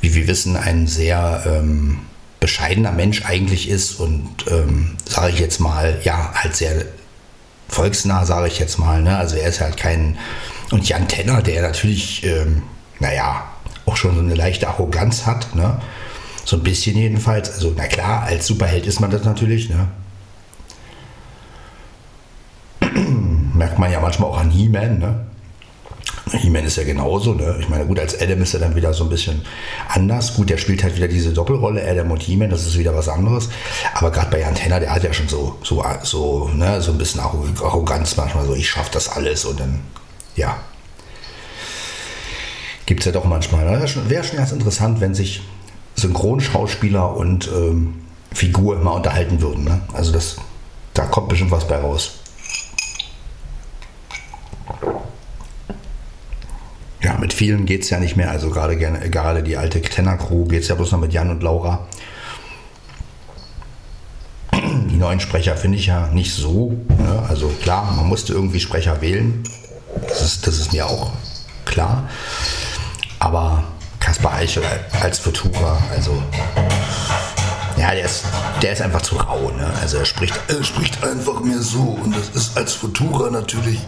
Speaker 1: wie wir wissen, ein sehr ähm, bescheidener Mensch eigentlich ist und ähm, sage ich jetzt mal, ja, halt sehr volksnah, sage ich jetzt mal. Ne? Also er ist halt kein. Und Jan Tenner, der natürlich, ähm, naja, auch schon so eine leichte Arroganz hat, ne? So ein bisschen jedenfalls. Also, na klar, als Superheld ist man das natürlich, ne? Merkt man ja manchmal auch an He-Man, ne? He-Man ist ja genauso. Ne? Ich meine, gut, als Adam ist er dann wieder so ein bisschen anders. Gut, der spielt halt wieder diese Doppelrolle, Adam und He-Man, das ist wieder was anderes. Aber gerade bei Antenna, der hat ja schon so, so, so, ne, so ein bisschen Arroganz manchmal, so ich schaffe das alles und dann, ja. Gibt es ja doch manchmal. Ne? Wäre schon, schon ganz interessant, wenn sich Synchronschauspieler und ähm, Figur mal unterhalten würden. Ne? Also das, da kommt bestimmt was bei raus. Vielen geht es ja nicht mehr, also gerade, gerade die alte Tenor-Crew geht es ja bloß noch mit Jan und Laura. Die neuen Sprecher finde ich ja nicht so. Ne? Also klar, man musste irgendwie Sprecher wählen. Das ist, das ist mir auch klar. Aber Kaspar Eichel als Futura, also ja, der ist, der ist einfach zu rau. Ne? Also er spricht, er spricht einfach mehr so und das ist als Futura natürlich.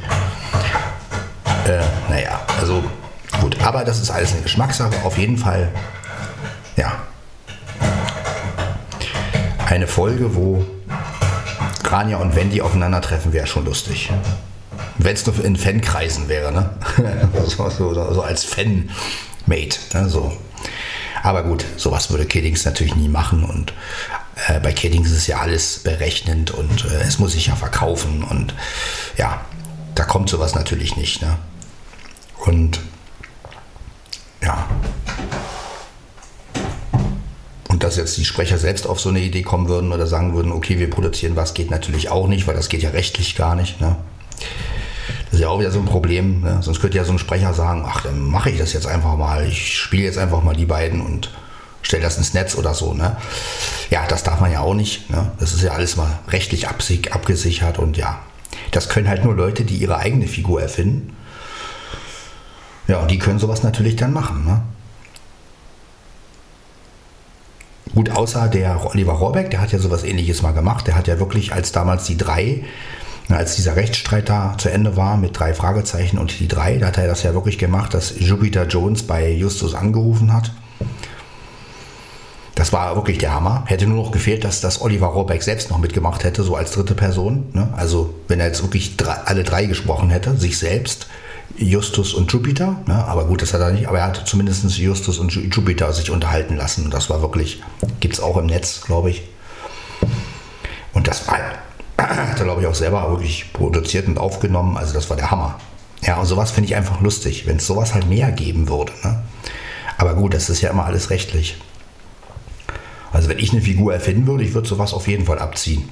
Speaker 1: Äh, naja, also gut, aber das ist alles eine Geschmackssache. Auf jeden Fall, ja, eine Folge, wo Grania und Wendy aufeinandertreffen, wäre schon lustig. Wenn es nur in Fankreisen wäre, ne? so, so, so, als Fan-Mate. Ne? So. Aber gut, sowas würde Kiddings natürlich nie machen und äh, bei Kiddings ist ja alles berechnend und äh, es muss sich ja verkaufen und ja, da kommt sowas natürlich nicht. Ne? Und Dass jetzt die Sprecher selbst auf so eine Idee kommen würden oder sagen würden, okay, wir produzieren was, geht natürlich auch nicht, weil das geht ja rechtlich gar nicht. Ne? Das ist ja auch wieder so ein Problem. Ne? Sonst könnte ja so ein Sprecher sagen, ach, dann mache ich das jetzt einfach mal. Ich spiele jetzt einfach mal die beiden und stelle das ins Netz oder so. Ne? Ja, das darf man ja auch nicht. Ne? Das ist ja alles mal rechtlich abgesichert und ja, das können halt nur Leute, die ihre eigene Figur erfinden. Ja, und die können sowas natürlich dann machen. Ne? Gut, außer der Oliver Rohrbeck, der hat ja sowas ähnliches mal gemacht. Der hat ja wirklich, als damals die drei als dieser Rechtsstreit da zu Ende war mit drei Fragezeichen und die drei, da hat er das ja wirklich gemacht, dass Jupiter Jones bei Justus angerufen hat. Das war wirklich der Hammer. Hätte nur noch gefehlt, dass das Oliver Rohrbeck selbst noch mitgemacht hätte, so als dritte Person. Ne? Also wenn er jetzt wirklich drei, alle drei gesprochen hätte, sich selbst, Justus und Jupiter. Ne? Aber gut, das hat er nicht. Aber er hat zumindest Justus und Jupiter sich unterhalten lassen. Das war wirklich, gibt es auch im Netz, glaube ich. Und das war hat er, glaube ich, auch selber wirklich produziert und aufgenommen. Also das war der Hammer. Ja, und sowas finde ich einfach lustig, wenn es sowas halt mehr geben würde. Ne? Aber gut, das ist ja immer alles rechtlich. Also wenn ich eine Figur erfinden würde, ich würde sowas auf jeden Fall abziehen.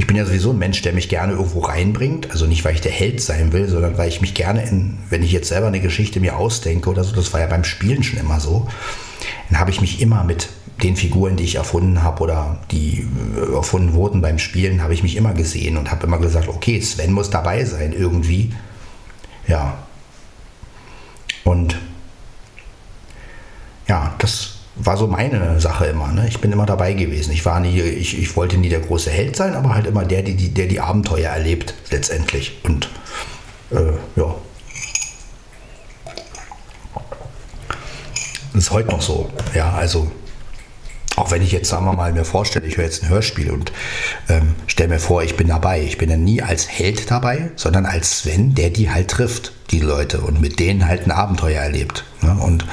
Speaker 1: Ich bin ja sowieso ein Mensch, der mich gerne irgendwo reinbringt. Also nicht, weil ich der Held sein will, sondern weil ich mich gerne in, wenn ich jetzt selber eine Geschichte mir ausdenke oder so, das war ja beim Spielen schon immer so, dann habe ich mich immer mit den Figuren, die ich erfunden habe oder die äh, erfunden wurden beim Spielen, habe ich mich immer gesehen und habe immer gesagt, okay, Sven muss dabei sein irgendwie. Ja. Und ja, das war so meine Sache immer. Ne? Ich bin immer dabei gewesen. Ich war nie, ich, ich wollte nie der große Held sein, aber halt immer der, die, der die Abenteuer erlebt letztendlich. Und äh, ja. Das ist heute noch so. Ja, also auch wenn ich jetzt, sagen wir mal, mir vorstelle, ich höre jetzt ein Hörspiel und ähm, stelle mir vor, ich bin dabei. Ich bin dann nie als Held dabei, sondern als Sven, der die halt trifft, die Leute, und mit denen halt ein Abenteuer erlebt. Ne? Und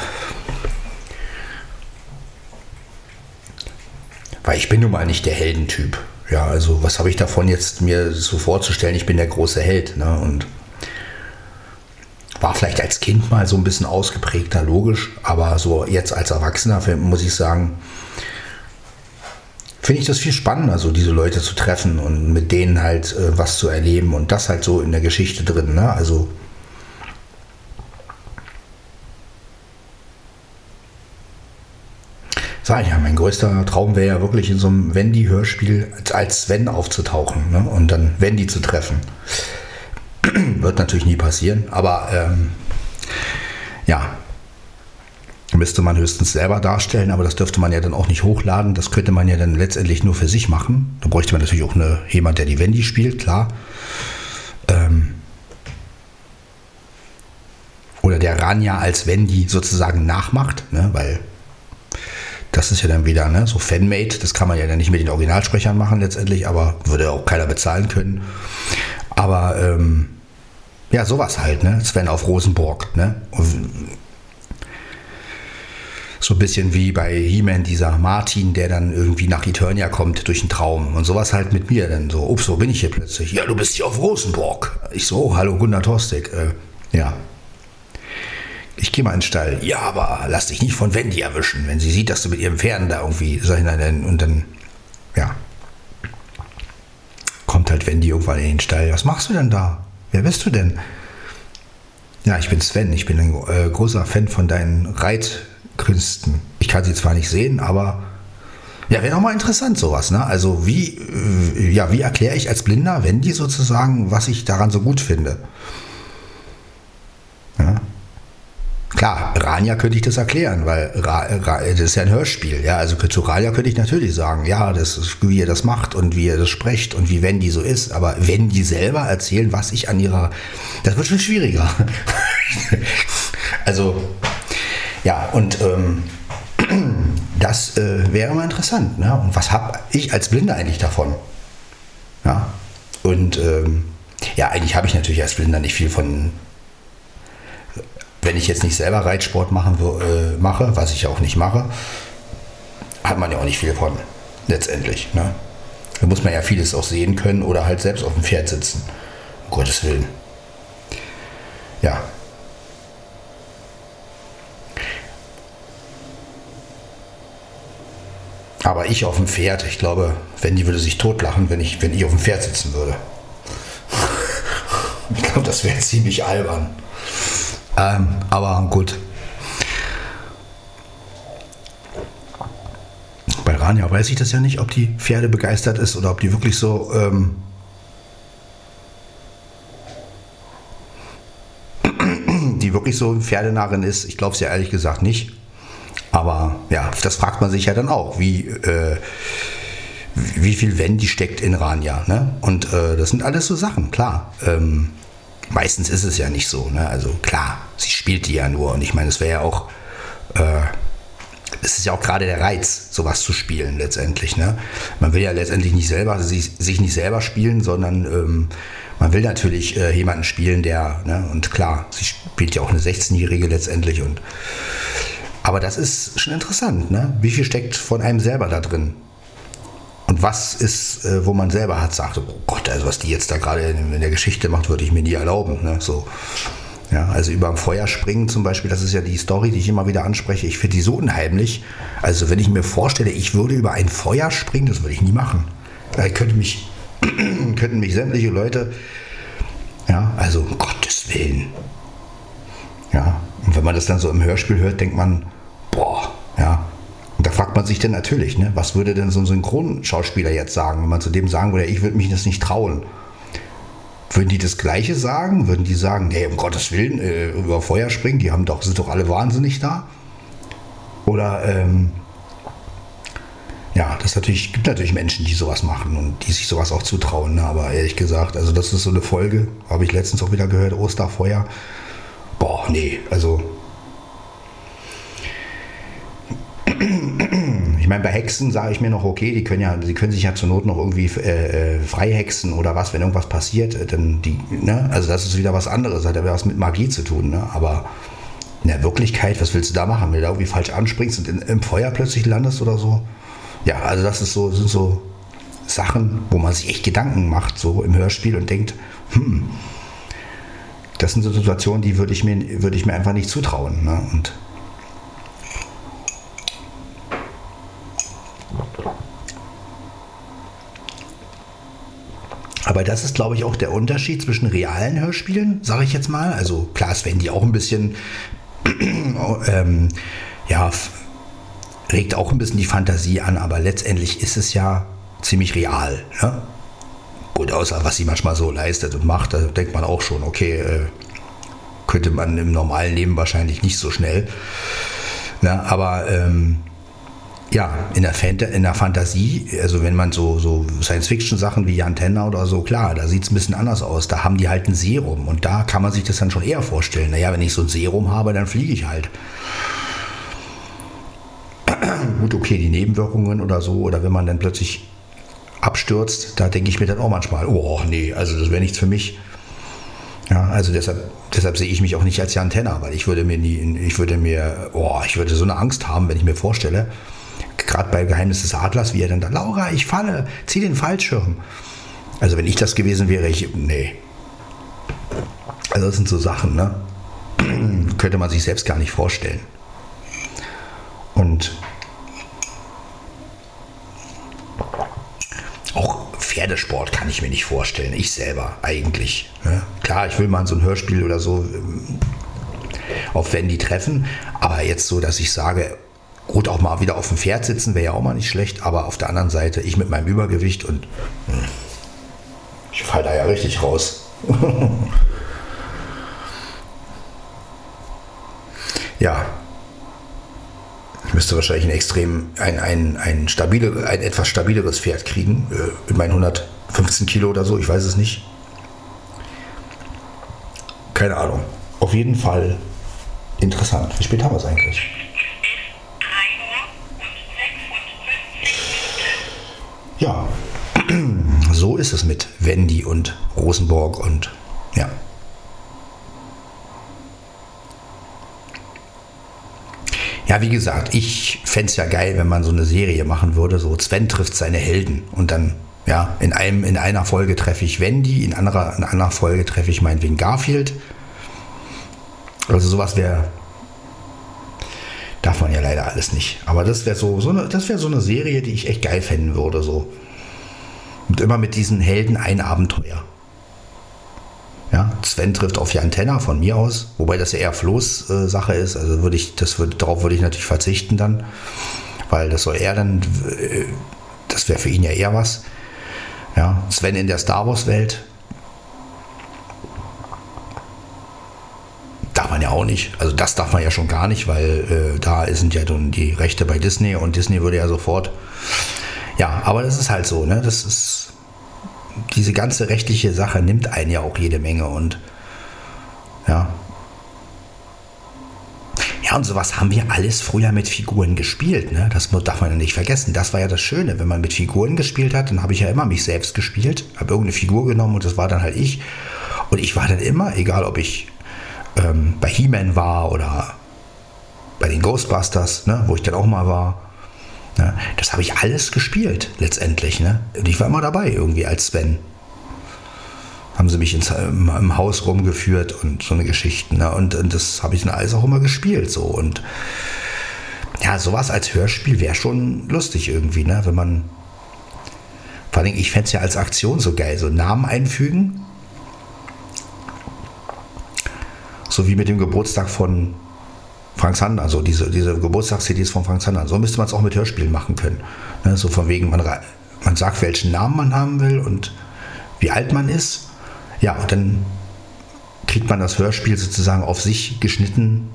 Speaker 1: weil ich bin nun mal nicht der Heldentyp. Ja, also was habe ich davon jetzt mir so vorzustellen, ich bin der große Held. Ne? Und war vielleicht als Kind mal so ein bisschen ausgeprägter, logisch, aber so jetzt als Erwachsener muss ich sagen, finde ich das viel spannender, so diese Leute zu treffen und mit denen halt äh, was zu erleben und das halt so in der Geschichte drin. Ne? Also sag ich ja, mein größter Traum wäre ja wirklich in so einem Wendy-Hörspiel als Sven aufzutauchen ne? und dann Wendy zu treffen. Wird natürlich nie passieren, aber ähm, ja, müsste man höchstens selber darstellen, aber das dürfte man ja dann auch nicht hochladen. Das könnte man ja dann letztendlich nur für sich machen. Da bräuchte man natürlich auch eine, jemand, der die Wendy spielt, klar. Ähm oder der Rania als Wendy sozusagen nachmacht, ne? weil das ist ja dann wieder ne? so Fanmade. Das kann man ja dann nicht mit den Originalsprechern machen letztendlich, aber würde auch keiner bezahlen können. Aber ähm ja, sowas halt, ne? Sven auf Rosenborg, ne? So ein bisschen wie bei He-Man, dieser Martin, der dann irgendwie nach Eternia kommt durch einen Traum. Und sowas halt mit mir dann so. Ups, wo bin ich hier plötzlich? Ja, du bist hier auf Rosenborg. Ich so, oh, hallo Gunnar Tostig. Äh, ja. Ich gehe mal in den Stall. Ja, aber lass dich nicht von Wendy erwischen, wenn sie sieht, dass du mit ihrem Pferden da irgendwie. Sag ich, nein, und dann, ja. Kommt halt Wendy irgendwann in den Stall. Was machst du denn da? Wer bist du denn? Ja, ich bin Sven. Ich bin ein äh, großer Fan von deinen Reitkünsten. Ich kann sie zwar nicht sehen, aber ja, wäre doch mal interessant sowas. Ne? Also wie, äh, ja, wie erkläre ich als Blinder, wenn die sozusagen, was ich daran so gut finde? Ja. Klar, Rania könnte ich das erklären, weil Ra, Ra, das ist ja ein Hörspiel. Ja, also zu Rania könnte ich natürlich sagen, ja, das ist, wie ihr das macht und wie ihr das sprecht und wie Wendy so ist. Aber wenn die selber erzählen, was ich an ihrer, das wird schon schwieriger. also ja, und ähm, das äh, wäre mal interessant. Ne? Und was habe ich als Blinder eigentlich davon? Ja, und ähm, ja, eigentlich habe ich natürlich als Blinder nicht viel von wenn ich jetzt nicht selber Reitsport machen, äh, mache, was ich auch nicht mache, hat man ja auch nicht viel von, letztendlich. Ne? Da muss man ja vieles auch sehen können oder halt selbst auf dem Pferd sitzen. Um Gottes Willen. Ja. Aber ich auf dem Pferd, ich glaube, wenn die würde sich totlachen, wenn ich, wenn ich auf dem Pferd sitzen würde. ich glaube, das wäre ziemlich albern. Ähm, aber gut. Bei Rania weiß ich das ja nicht, ob die Pferde begeistert ist oder ob die wirklich so. Ähm, die wirklich so Pferdenarrin ist. Ich glaube es ja ehrlich gesagt nicht. Aber ja, das fragt man sich ja dann auch, wie, äh, wie viel Wendy steckt in Rania. Ne? Und äh, das sind alles so Sachen, klar. Ähm, meistens ist es ja nicht so. Ne? Also klar, sie spielt die ja nur. Und ich meine, es wäre ja auch, äh, es ist ja auch gerade der Reiz, sowas zu spielen letztendlich. Ne? Man will ja letztendlich nicht selber, sich, sich nicht selber spielen, sondern ähm, man will natürlich äh, jemanden spielen, der, ne? und klar, sie spielt ja auch eine 16-Jährige letztendlich. Und, aber das ist schon interessant, ne? wie viel steckt von einem selber da drin? Und was ist, äh, wo man selber hat, sagt, oh Gott, also was die jetzt da gerade in, in, der Geschichte macht, würde ich mir nie erlauben. Ne? So. Ja, also über dem Feuer springen zum Beispiel, das ist ja die Story, die ich immer wieder anspreche. Ich finde die so unheimlich. Also wenn ich mir vorstelle, ich würde über ein Feuer springen, das würde ich nie machen. Da könnte mich, könnten mich sämtliche Leute, ja, also um Gottes Willen. Ja, und wenn man das dann so im Hörspiel hört, denkt man, boah, ja, und da fragt man sich dann natürlich, ne, was würde denn so ein Synchronschauspieler jetzt sagen, wenn man zu dem sagen würde, ich würde mich das nicht trauen. Würden die das Gleiche sagen? Würden die sagen, nee, um Gottes Willen, äh, über Feuer springen, die haben doch, sind doch alle wahnsinnig da? Oder, ähm, ja, das natürlich, gibt natürlich Menschen, die sowas machen und die sich sowas auch zutrauen. Ne? Aber ehrlich gesagt, also das ist so eine Folge, habe ich letztens auch wieder gehört, Osterfeuer. Boah, nee, also ich meine, bei Hexen sage ich mir noch, okay, die können ja, sie können sich ja zur Not noch irgendwie äh, äh freihexen oder was, wenn irgendwas passiert, äh, dann die, ne? Also das ist wieder was anderes, hat ja was mit Magie zu tun, ne? Aber in der Wirklichkeit, was willst du da machen? Wenn du da irgendwie falsch anspringst und in, im Feuer plötzlich landest oder so? Ja, also das ist so, sind so Sachen, wo man sich echt Gedanken macht, so im Hörspiel und denkt, hm, das sind so Situationen, die würde ich mir, würde ich mir einfach nicht zutrauen. Ne? Und Aber das ist, glaube ich, auch der Unterschied zwischen realen Hörspielen, sage ich jetzt mal. Also klar, es werden die auch ein bisschen, ähm, ja, regt auch ein bisschen die Fantasie an, aber letztendlich ist es ja ziemlich real. Ne? Gut, außer was sie manchmal so leistet und macht, da denkt man auch schon, okay, äh, könnte man im normalen Leben wahrscheinlich nicht so schnell. Ne? Aber ähm, ja, in der, Fant in der Fantasie, also wenn man so, so Science-Fiction-Sachen wie Jan Tenner oder so, klar, da sieht es ein bisschen anders aus. Da haben die halt ein Serum und da kann man sich das dann schon eher vorstellen. Naja, wenn ich so ein Serum habe, dann fliege ich halt. Gut, okay, die Nebenwirkungen oder so, oder wenn man dann plötzlich abstürzt, da denke ich mir dann auch manchmal, oh nee, also das wäre nichts für mich. Ja, also deshalb, deshalb sehe ich mich auch nicht als Jan Tenner, weil ich würde mir nie, ich würde mir, oh, ich würde so eine Angst haben, wenn ich mir vorstelle, gerade bei Geheimnis des Adlers, wie er dann da, Laura, ich falle, zieh den Fallschirm. Also wenn ich das gewesen wäre, ich, nee. Also das sind so Sachen, ne? Könnte man sich selbst gar nicht vorstellen. Und auch Pferdesport kann ich mir nicht vorstellen. Ich selber eigentlich. Ne? Klar, ich will mal so ein Hörspiel oder so. auf Wendy treffen. Aber jetzt so, dass ich sage, gut, auch mal wieder auf dem Pferd sitzen wäre ja auch mal nicht schlecht. Aber auf der anderen Seite, ich mit meinem Übergewicht und hm, ich falle da ja richtig raus. ja, ich müsste wahrscheinlich ein extrem, ein, ein, ein, stabile, ein etwas stabileres Pferd kriegen, äh, mit meinen 115 Kilo oder so, ich weiß es nicht. Keine Ahnung. Auf jeden Fall interessant. Wie spät haben wir es eigentlich? Ja, so ist es mit Wendy und Rosenborg und ja. Ja, wie gesagt, ich fände es ja geil, wenn man so eine Serie machen würde, so Sven trifft seine Helden und dann, ja, in, einem, in einer Folge treffe ich Wendy, in, anderer, in einer Folge treffe ich meinetwegen Garfield. Also sowas wäre, darf man ja leider alles nicht. Aber das wäre so, so eine, wäre so eine Serie, die ich echt geil fänden würde, so. Und immer mit diesen Helden ein Abenteuer. Ja, Sven trifft auf Jan Tenner von mir aus, wobei das ja eher Flo's äh, Sache ist. Also würde ich, das würde, darauf würde ich natürlich verzichten dann, weil das soll er dann, äh, das wäre für ihn ja eher was. Ja, Sven in der Star Wars Welt. Darf man ja auch nicht. Also das darf man ja schon gar nicht, weil äh, da sind ja dann die Rechte bei Disney und Disney würde ja sofort. Ja, aber das ist halt so, ne? Das ist diese ganze rechtliche Sache nimmt einen ja auch jede Menge und ja. Ja, und sowas haben wir alles früher mit Figuren gespielt. Ne? Das darf man ja nicht vergessen. Das war ja das Schöne. Wenn man mit Figuren gespielt hat, dann habe ich ja immer mich selbst gespielt, habe irgendeine Figur genommen und das war dann halt ich. Und ich war dann immer, egal ob ich ähm, bei He-Man war oder bei den Ghostbusters, ne, wo ich dann auch mal war, Ne? Das habe ich alles gespielt letztendlich. Ne? Und ich war immer dabei irgendwie als Sven. Haben sie mich ins, im, im Haus rumgeführt und so eine Geschichte. Ne? Und, und, das habe ich dann alles auch immer gespielt. So. Und ja, sowas als Hörspiel wäre schon lustig irgendwie, ne? wenn man. Vor allem, ich fände es ja als Aktion so geil. So Namen einfügen. So wie mit dem Geburtstag von Frank Zander, also diese, diese Geburtstags-CDs von Frank Zander. So müsste man es auch mit Hörspielen machen können. Ne, so von wegen, man, man sagt, welchen Namen man haben will und wie alt man ist. Ja, und dann kriegt man das Hörspiel sozusagen auf sich geschnitten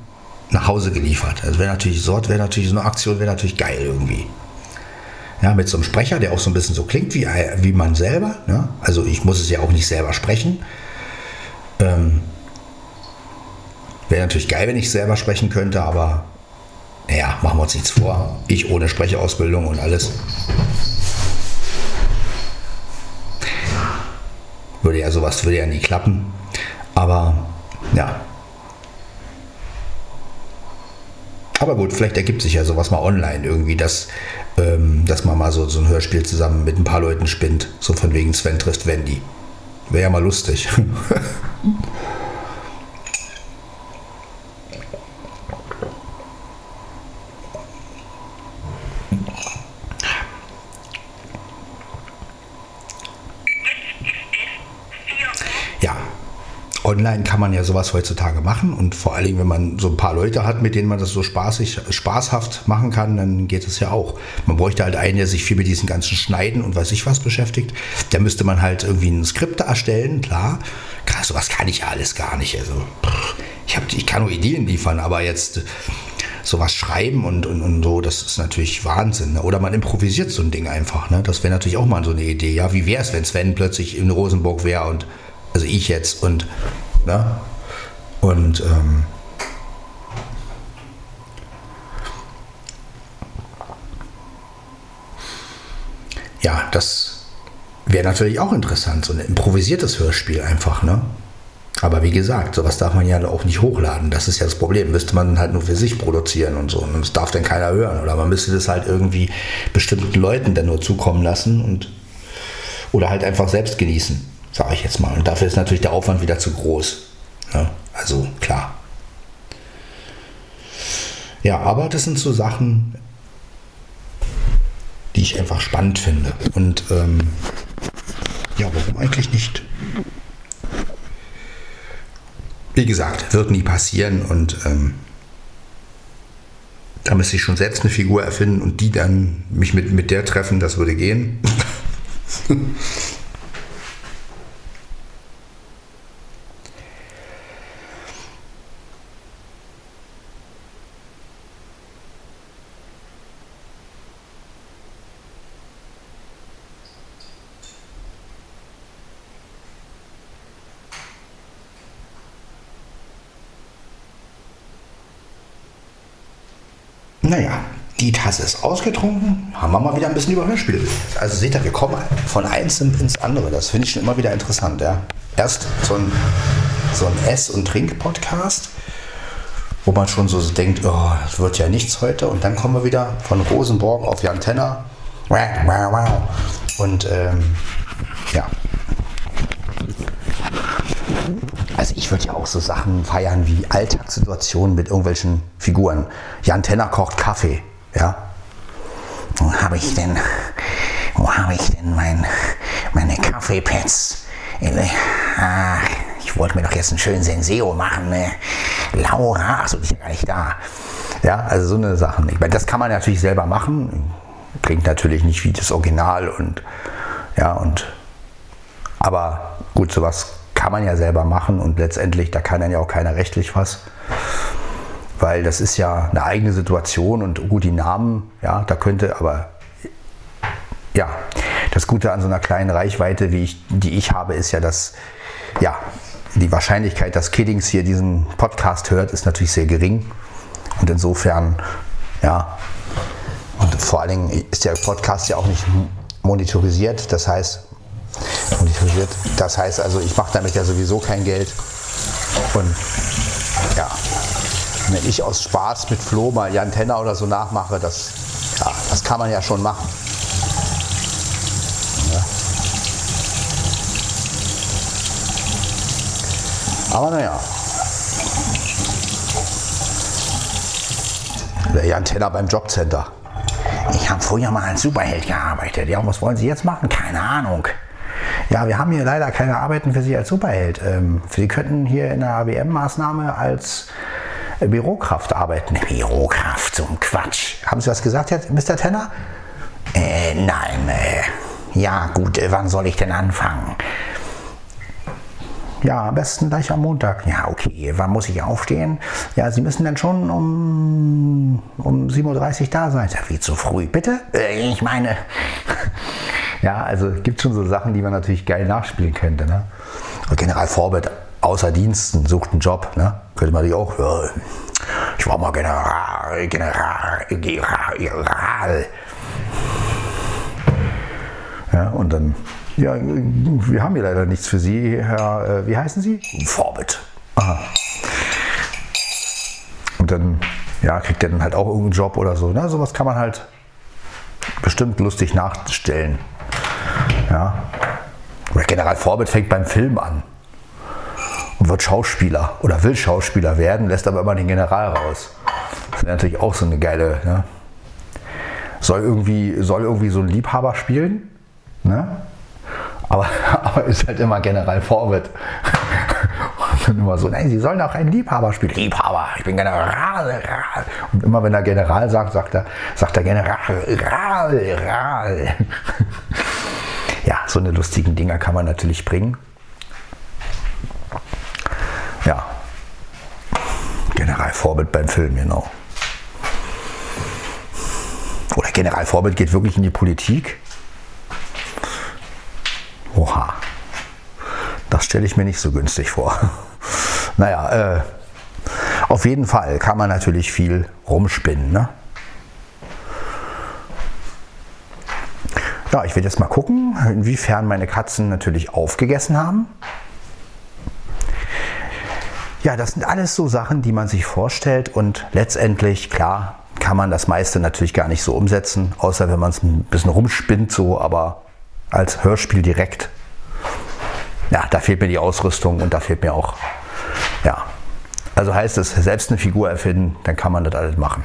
Speaker 1: nach Hause geliefert. Also wäre natürlich, so wäre natürlich so eine Aktion, wäre natürlich geil irgendwie. Ja, mit so einem Sprecher, der auch so ein bisschen so klingt wie, wie man selber. Ne? Also ich muss es ja auch nicht selber sprechen. Ähm, Wäre natürlich geil, wenn ich selber sprechen könnte, aber naja, machen wir uns nichts vor. Ich ohne Sprecheausbildung und alles. Würde ja sowas, würde ja nie klappen. Aber ja. Aber gut, vielleicht ergibt sich ja sowas mal online irgendwie, dass, ähm, dass man mal so, so ein Hörspiel zusammen mit ein paar Leuten spinnt. So von wegen Sven trifft Wendy. Wäre ja mal lustig. online kann man ja sowas heutzutage machen und vor allem, wenn man so ein paar Leute hat, mit denen man das so spaßig, spaßhaft machen kann, dann geht es ja auch. Man bräuchte halt einen, der sich viel mit diesen ganzen Schneiden und weiß ich was beschäftigt. Da müsste man halt irgendwie ein Skript erstellen, klar. Sowas kann ich ja alles gar nicht. Also, ich, hab, ich kann nur Ideen liefern, aber jetzt sowas schreiben und, und, und so, das ist natürlich Wahnsinn. Ne? Oder man improvisiert so ein Ding einfach. Ne? Das wäre natürlich auch mal so eine Idee. Ja, wie wäre es, wenn Sven plötzlich in Rosenburg wäre und also ich jetzt und Ne? Und ähm, ja, das wäre natürlich auch interessant, so ein improvisiertes Hörspiel einfach, ne? Aber wie gesagt, sowas darf man ja auch nicht hochladen. Das ist ja das Problem. Müsste man halt nur für sich produzieren und so. Und das darf dann keiner hören. Oder man müsste das halt irgendwie bestimmten Leuten dann nur zukommen lassen und oder halt einfach selbst genießen, sage ich jetzt mal. Und dafür ist natürlich der Aufwand wieder zu groß. Ja, also klar. Ja, aber das sind so Sachen, die ich einfach spannend finde. Und ähm, ja, warum eigentlich nicht? wie gesagt, wird nie passieren und ähm, da müsste ich schon selbst eine Figur erfinden und die dann mich mit, mit der treffen, das würde gehen. Naja, die Tasse ist ausgetrunken, haben wir mal wieder ein bisschen über Hörspiele Also seht ihr, wir kommen von eins ins andere. Das finde ich schon immer wieder interessant. Ja. Erst so ein, so ein Ess- und Trink-Podcast, wo man schon so denkt, oh, wird ja nichts heute. Und dann kommen wir wieder von Rosenborg auf Jan Tenner. Und ähm, ja, also ich würde ja auch so Sachen feiern wie Alltagssituationen mit irgendwelchen Figuren. Jan Tenner kocht Kaffee, ja. Wo habe ich denn, wo habe ich denn mein, meine Kaffeepads? Ah, ich wollte mir doch jetzt einen schönen Senseo machen. Ne? Laura, achso, die ist ja gar nicht da. Ja, also so eine Sachen. Ich meine, das kann man natürlich selber machen. Klingt natürlich nicht wie das Original und ja, und aber gut, sowas kann man ja selber machen und letztendlich, da kann dann ja auch keiner rechtlich was. Weil das ist ja eine eigene Situation und gut, die Namen, ja, da könnte, aber ja, das Gute an so einer kleinen Reichweite, wie ich, die ich habe, ist ja, dass ja, die Wahrscheinlichkeit, dass Kiddings hier diesen Podcast hört, ist natürlich sehr gering. Und insofern, ja, und vor allen Dingen ist der Podcast ja auch nicht monetarisiert. Das heißt, monetarisiert. Das heißt also, ich mache damit ja sowieso kein Geld. Und ja, wenn ich aus Spaß mit Flo mal Jan Tenner oder so nachmache, das, ja, das kann man ja schon machen. Ja. Aber naja. Der Jan Tenner beim Jobcenter. Ich habe früher mal als Superheld gearbeitet. Ja, was wollen Sie jetzt machen? Keine Ahnung. Ja, wir haben hier leider keine Arbeiten für Sie als Superheld. Ähm, Sie könnten hier in der ABM-Maßnahme als Bürokraft arbeiten. Bürokraft, so ein Quatsch. Haben Sie was gesagt jetzt, Mr. Tenner? Äh, nein. Äh, ja, gut, äh, wann soll ich denn anfangen? Ja, am besten gleich am Montag. Ja, okay. Wann muss ich aufstehen? Ja, Sie müssen dann schon um, um 7.30 Uhr da sein. Ja, wie zu früh. Bitte? Äh, ich meine. Ja, also gibt schon so Sachen, die man natürlich geil nachspielen könnte. Ne? Und General Forbett außer Diensten sucht einen Job. Ne? Könnte man die auch, ja, ich war mal General, General, General. Ja, und dann, ja, wir haben hier leider nichts für Sie, Herr, äh, wie heißen Sie? Forbett. Aha. Und dann, ja, kriegt er dann halt auch irgendeinen Job oder so. Ne? Sowas kann man halt bestimmt lustig nachstellen. Ja. Oder General Forbit fängt beim Film an und wird Schauspieler oder will Schauspieler werden, lässt aber immer den General raus. Das ist natürlich auch so eine geile. Ne? Soll, irgendwie, soll irgendwie so ein Liebhaber spielen, ne? Aber, aber ist halt immer General Forbit. Und dann immer so, nein, sie sollen auch einen Liebhaber spielen. Liebhaber, ich bin General. Und immer wenn er General sagt, sagt er, sagt er General. General ja, so eine lustigen Dinger kann man natürlich bringen. Ja, Generalvorbild beim Film, genau. Oder Generalvorbild geht wirklich in die Politik. Oha, das stelle ich mir nicht so günstig vor. naja, äh, auf jeden Fall kann man natürlich viel rumspinnen. Ne? Ja, ich werde jetzt mal gucken, inwiefern meine Katzen natürlich aufgegessen haben. Ja, das sind alles so Sachen, die man sich vorstellt und letztendlich, klar, kann man das meiste natürlich gar nicht so umsetzen, außer wenn man es ein bisschen rumspinnt so, aber als Hörspiel direkt, ja, da fehlt mir die Ausrüstung und da fehlt mir auch, ja, also heißt es, selbst eine Figur erfinden, dann kann man das alles machen.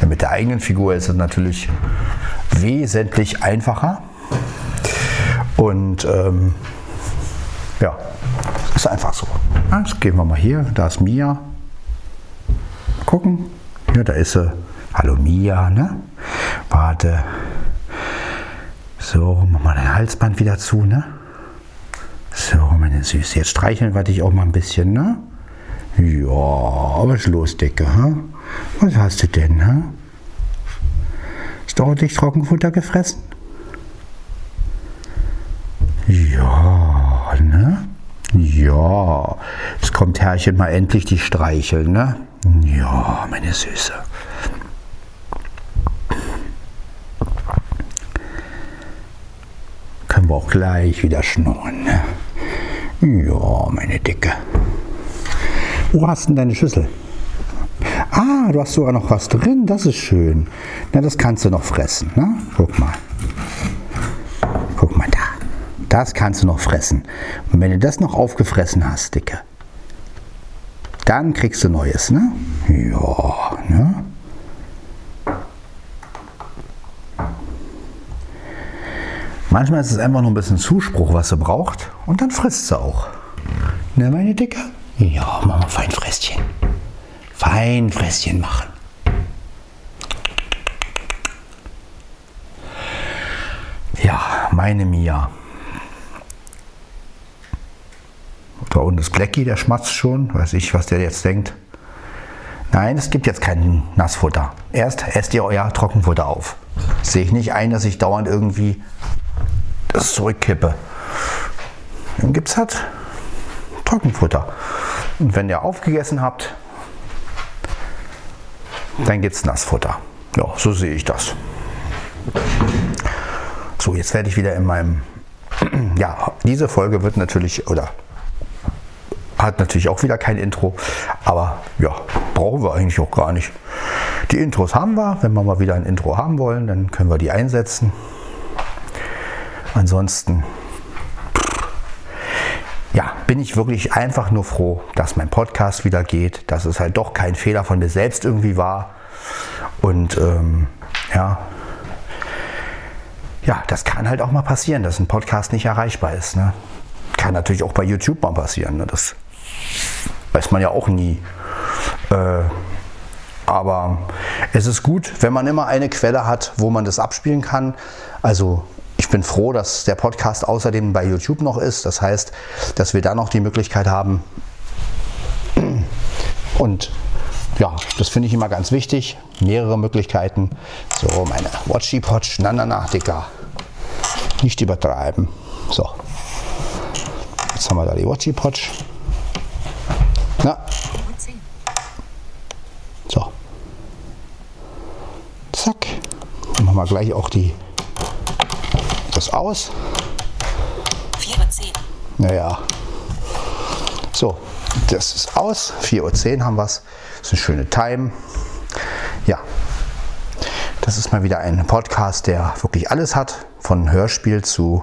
Speaker 1: Denn mit der eigenen Figur ist es natürlich wesentlich einfacher. Und ähm, ja, ist einfach so. Jetzt gehen wir mal hier. Da ist Mia. Gucken. Ja, da ist sie. Hallo Mia, ne? Warte. So, mach mal dein Halsband wieder zu, ne? So, meine Süße. Jetzt streicheln wir dich auch mal ein bisschen, ne? Ja, was ist los, Dicke, ha? Was hast du denn, ha? Hast du ordentlich Trockenfutter gefressen? Ja, ne? Ja, jetzt kommt Herrchen mal endlich die Streichel, ne? Ja, meine Süße. Können wir auch gleich wieder schnurren, ne? Ja, meine Dicke. Wo hast du denn deine Schüssel? Ah, du hast sogar noch was drin, das ist schön. Na, das kannst du noch fressen, ne? Guck mal. Guck mal da. Das kannst du noch fressen. Und wenn du das noch aufgefressen hast, Dicke, dann kriegst du Neues, ne? Ja, ne? Manchmal ist es einfach nur ein bisschen Zuspruch, was sie braucht, und dann frisst sie auch. Ne, meine Dicke? Ja, machen wir Feinfresschen. Feinfresschen machen. Ja, meine Mia. Da unten ist Blackie, der schmatzt schon. Weiß ich, was der jetzt denkt. Nein, es gibt jetzt kein Nassfutter. Erst esst ihr euer Trockenfutter auf. Sehe ich nicht ein, dass ich dauernd irgendwie das zurückkippe. Dann gibt es halt Trockenfutter. Und wenn ihr aufgegessen habt, dann gibt es Nassfutter. Ja, so sehe ich das. So, jetzt werde ich wieder in meinem. Ja, diese Folge wird natürlich, oder hat natürlich auch wieder kein Intro, aber ja, brauchen wir eigentlich auch gar nicht. Die Intros haben wir. Wenn wir mal wieder ein Intro haben wollen, dann können wir die einsetzen. Ansonsten ja, bin ich wirklich einfach nur froh, dass mein Podcast wieder geht, dass es halt doch kein Fehler von mir selbst irgendwie war. Und ähm, ja, ja, das kann halt auch mal passieren, dass ein Podcast nicht erreichbar ist. Ne? Kann natürlich auch bei YouTube mal passieren. Ne? Das weiß man ja auch nie. Äh, aber es ist gut, wenn man immer eine Quelle hat, wo man das abspielen kann. Also ich bin froh, dass der Podcast außerdem bei YouTube noch ist. Das heißt, dass wir da noch die Möglichkeit haben. Und ja, das finde ich immer ganz wichtig. Mehrere Möglichkeiten. So, meine Watchy Potch. Na, na, na, Dicker. Nicht übertreiben. So. Jetzt haben wir da die Watchy Potch. Na. So. Zack. Dann machen wir gleich auch die das aus. 4.10 Uhr. Naja. So, das ist aus. 4.10 Uhr haben wir es. Das ist eine schöne Time. Ja. Das ist mal wieder ein Podcast, der wirklich alles hat. Von Hörspiel zu.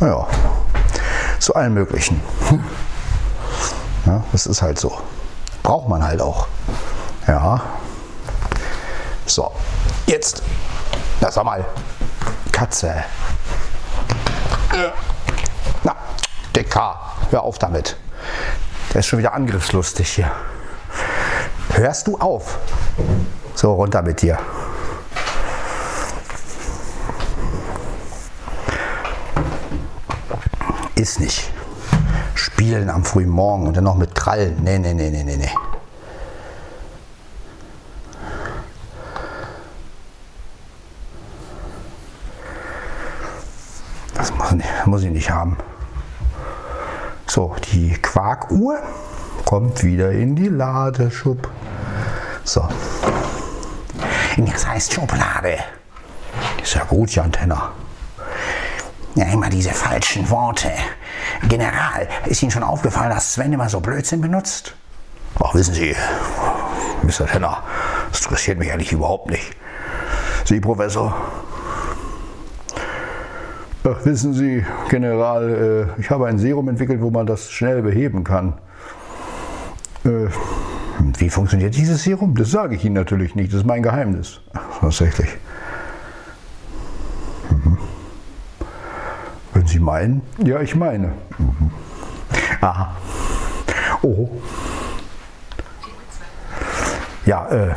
Speaker 1: Naja. Zu allem Möglichen. Ja, das ist halt so. Braucht man halt auch. Ja. So, jetzt na, sag mal. Katze. Na, Dicker, hör auf damit. Der ist schon wieder angriffslustig hier. Hörst du auf? So, runter mit dir. Ist nicht. Spielen am frühen Morgen und dann noch mit Krallen. Nee, nee, nee, nee, nee, nee. Muss ich nicht haben. So, die Quarkuhr kommt wieder in die Ladeschub. So. Das heißt Schublade. Ist ja gut, Jan Tenner. Ja, immer diese falschen Worte. General, ist Ihnen schon aufgefallen, dass Sven immer so Blödsinn benutzt? Ach, wissen Sie, Mr. Tenner, das interessiert mich eigentlich überhaupt nicht. Sie, Professor, wissen Sie, General, äh, ich habe ein Serum entwickelt, wo man das schnell beheben kann. Äh, wie funktioniert dieses Serum? Das sage ich Ihnen natürlich nicht, das ist mein Geheimnis. Ach, tatsächlich. Mhm. Wenn Sie meinen? Ja, ich meine. Mhm. Aha. Oh. Ja, äh.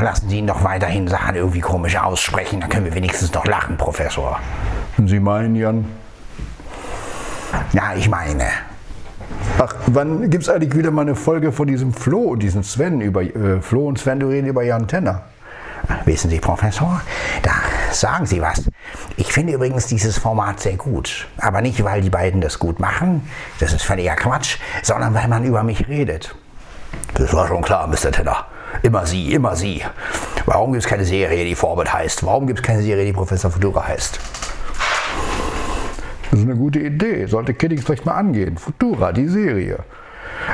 Speaker 1: Lassen Sie ihn doch weiterhin Sachen irgendwie komisch aussprechen, dann können wir wenigstens noch lachen, Professor.
Speaker 2: Sie meinen, Jan?
Speaker 1: Ja, ich meine.
Speaker 2: Ach, wann gibt es eigentlich wieder mal eine Folge von diesem Flo und diesem Sven über äh, Flo und Sven, du reden über Jan Tenner?
Speaker 1: Wissen Sie, Professor, da sagen Sie was. Ich finde übrigens dieses Format sehr gut. Aber nicht, weil die beiden das gut machen, das ist völliger Quatsch, sondern weil man über mich redet. Das war schon klar, Mr. Tenner. Immer Sie, immer Sie. Warum gibt es keine Serie, die Forbit heißt? Warum gibt es keine Serie, die Professor Futura heißt?
Speaker 2: Das ist eine gute Idee. Sollte Kiddings vielleicht mal angehen. Futura, die Serie.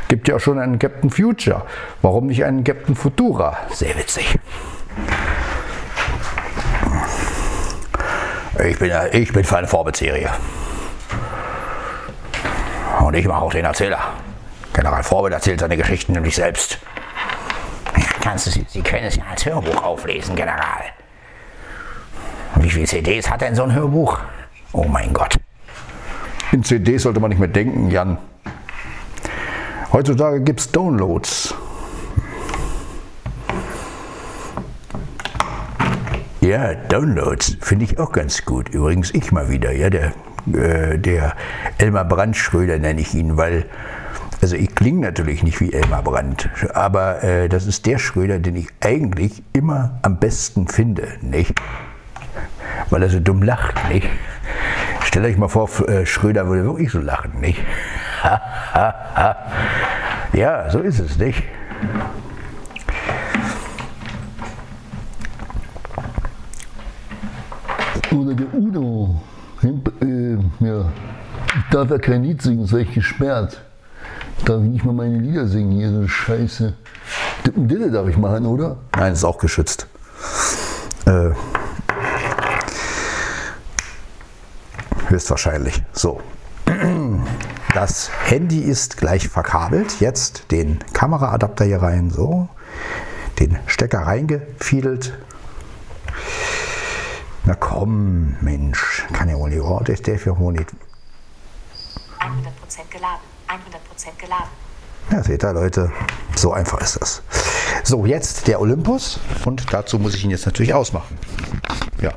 Speaker 2: Gibt ja auch schon einen Captain Future. Warum nicht einen Captain Futura?
Speaker 1: Sehr witzig. Ich bin, ich bin für eine Vorbildserie. Und ich mache auch den Erzähler. General Vorbild erzählt seine Geschichten nämlich selbst. Kannst du, Sie können es ja als Hörbuch auflesen, General. Wie viele CDs hat denn so ein Hörbuch? Oh mein Gott.
Speaker 2: In CDs sollte man nicht mehr denken, Jan. Heutzutage gibt es Downloads.
Speaker 1: Ja, Downloads finde ich auch ganz gut. Übrigens ich mal wieder, ja, der, äh, der Elmar Brandt Schröder nenne ich ihn, weil, also ich klinge natürlich nicht wie Elmar Brandt, aber äh, das ist der Schröder, den ich eigentlich immer am besten finde, nicht? Weil er so dumm lacht, nicht? Stellt euch mal vor, äh, Schröder würde wirklich so lachen, nicht? ja, so ist es, nicht?
Speaker 3: Oder der Udo. Äh, ja. Ich darf ja kein Lied singen, das werde ich gesperrt. Darf ich nicht mal meine Lieder singen hier, so eine Scheiße. Dille darf ich machen, oder?
Speaker 1: Nein, ist auch geschützt. Äh, höchstwahrscheinlich. So. Das Handy ist gleich verkabelt. Jetzt den Kameraadapter hier rein. So. Den Stecker reingefiedelt. Na komm, Mensch, kann ja wohl nicht. Oh, ist der für wohl nicht.
Speaker 4: 100% geladen. 100% geladen.
Speaker 1: Ja, seht ihr, Leute, so einfach ist das. So, jetzt der Olympus und dazu muss ich ihn jetzt natürlich ausmachen. Ja.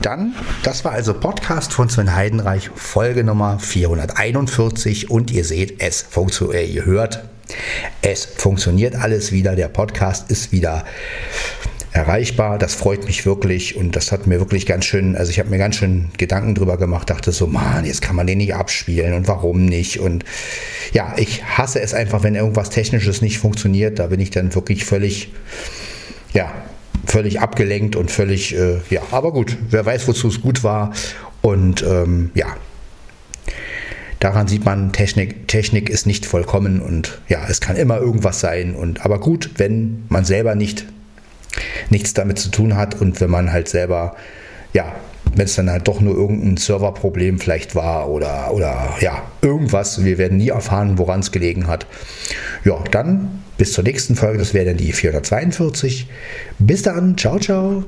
Speaker 1: Dann, das war also Podcast von Sven Heidenreich, Folge Nummer 441 und ihr seht, es funktioniert, ihr hört, es funktioniert alles wieder, der Podcast ist wieder erreichbar. Das freut mich wirklich und das hat mir wirklich ganz schön, also ich habe mir ganz schön Gedanken drüber gemacht, dachte so, man, jetzt kann man den nicht abspielen und warum nicht? Und ja, ich hasse es einfach, wenn irgendwas Technisches nicht funktioniert. Da bin ich dann wirklich völlig, ja, völlig abgelenkt und völlig, äh, ja, aber gut, wer weiß, wozu es gut war. Und ähm, ja, daran sieht man, Technik, Technik ist nicht vollkommen und ja, es kann immer irgendwas sein. Und aber gut, wenn man selber nicht nichts damit zu tun hat und wenn man halt selber, ja, wenn es dann halt doch nur irgendein Serverproblem vielleicht war oder, oder ja, irgendwas, wir werden nie erfahren, woran es gelegen hat. Ja, dann bis zur nächsten Folge, das wäre dann die 442. Bis dann, ciao, ciao.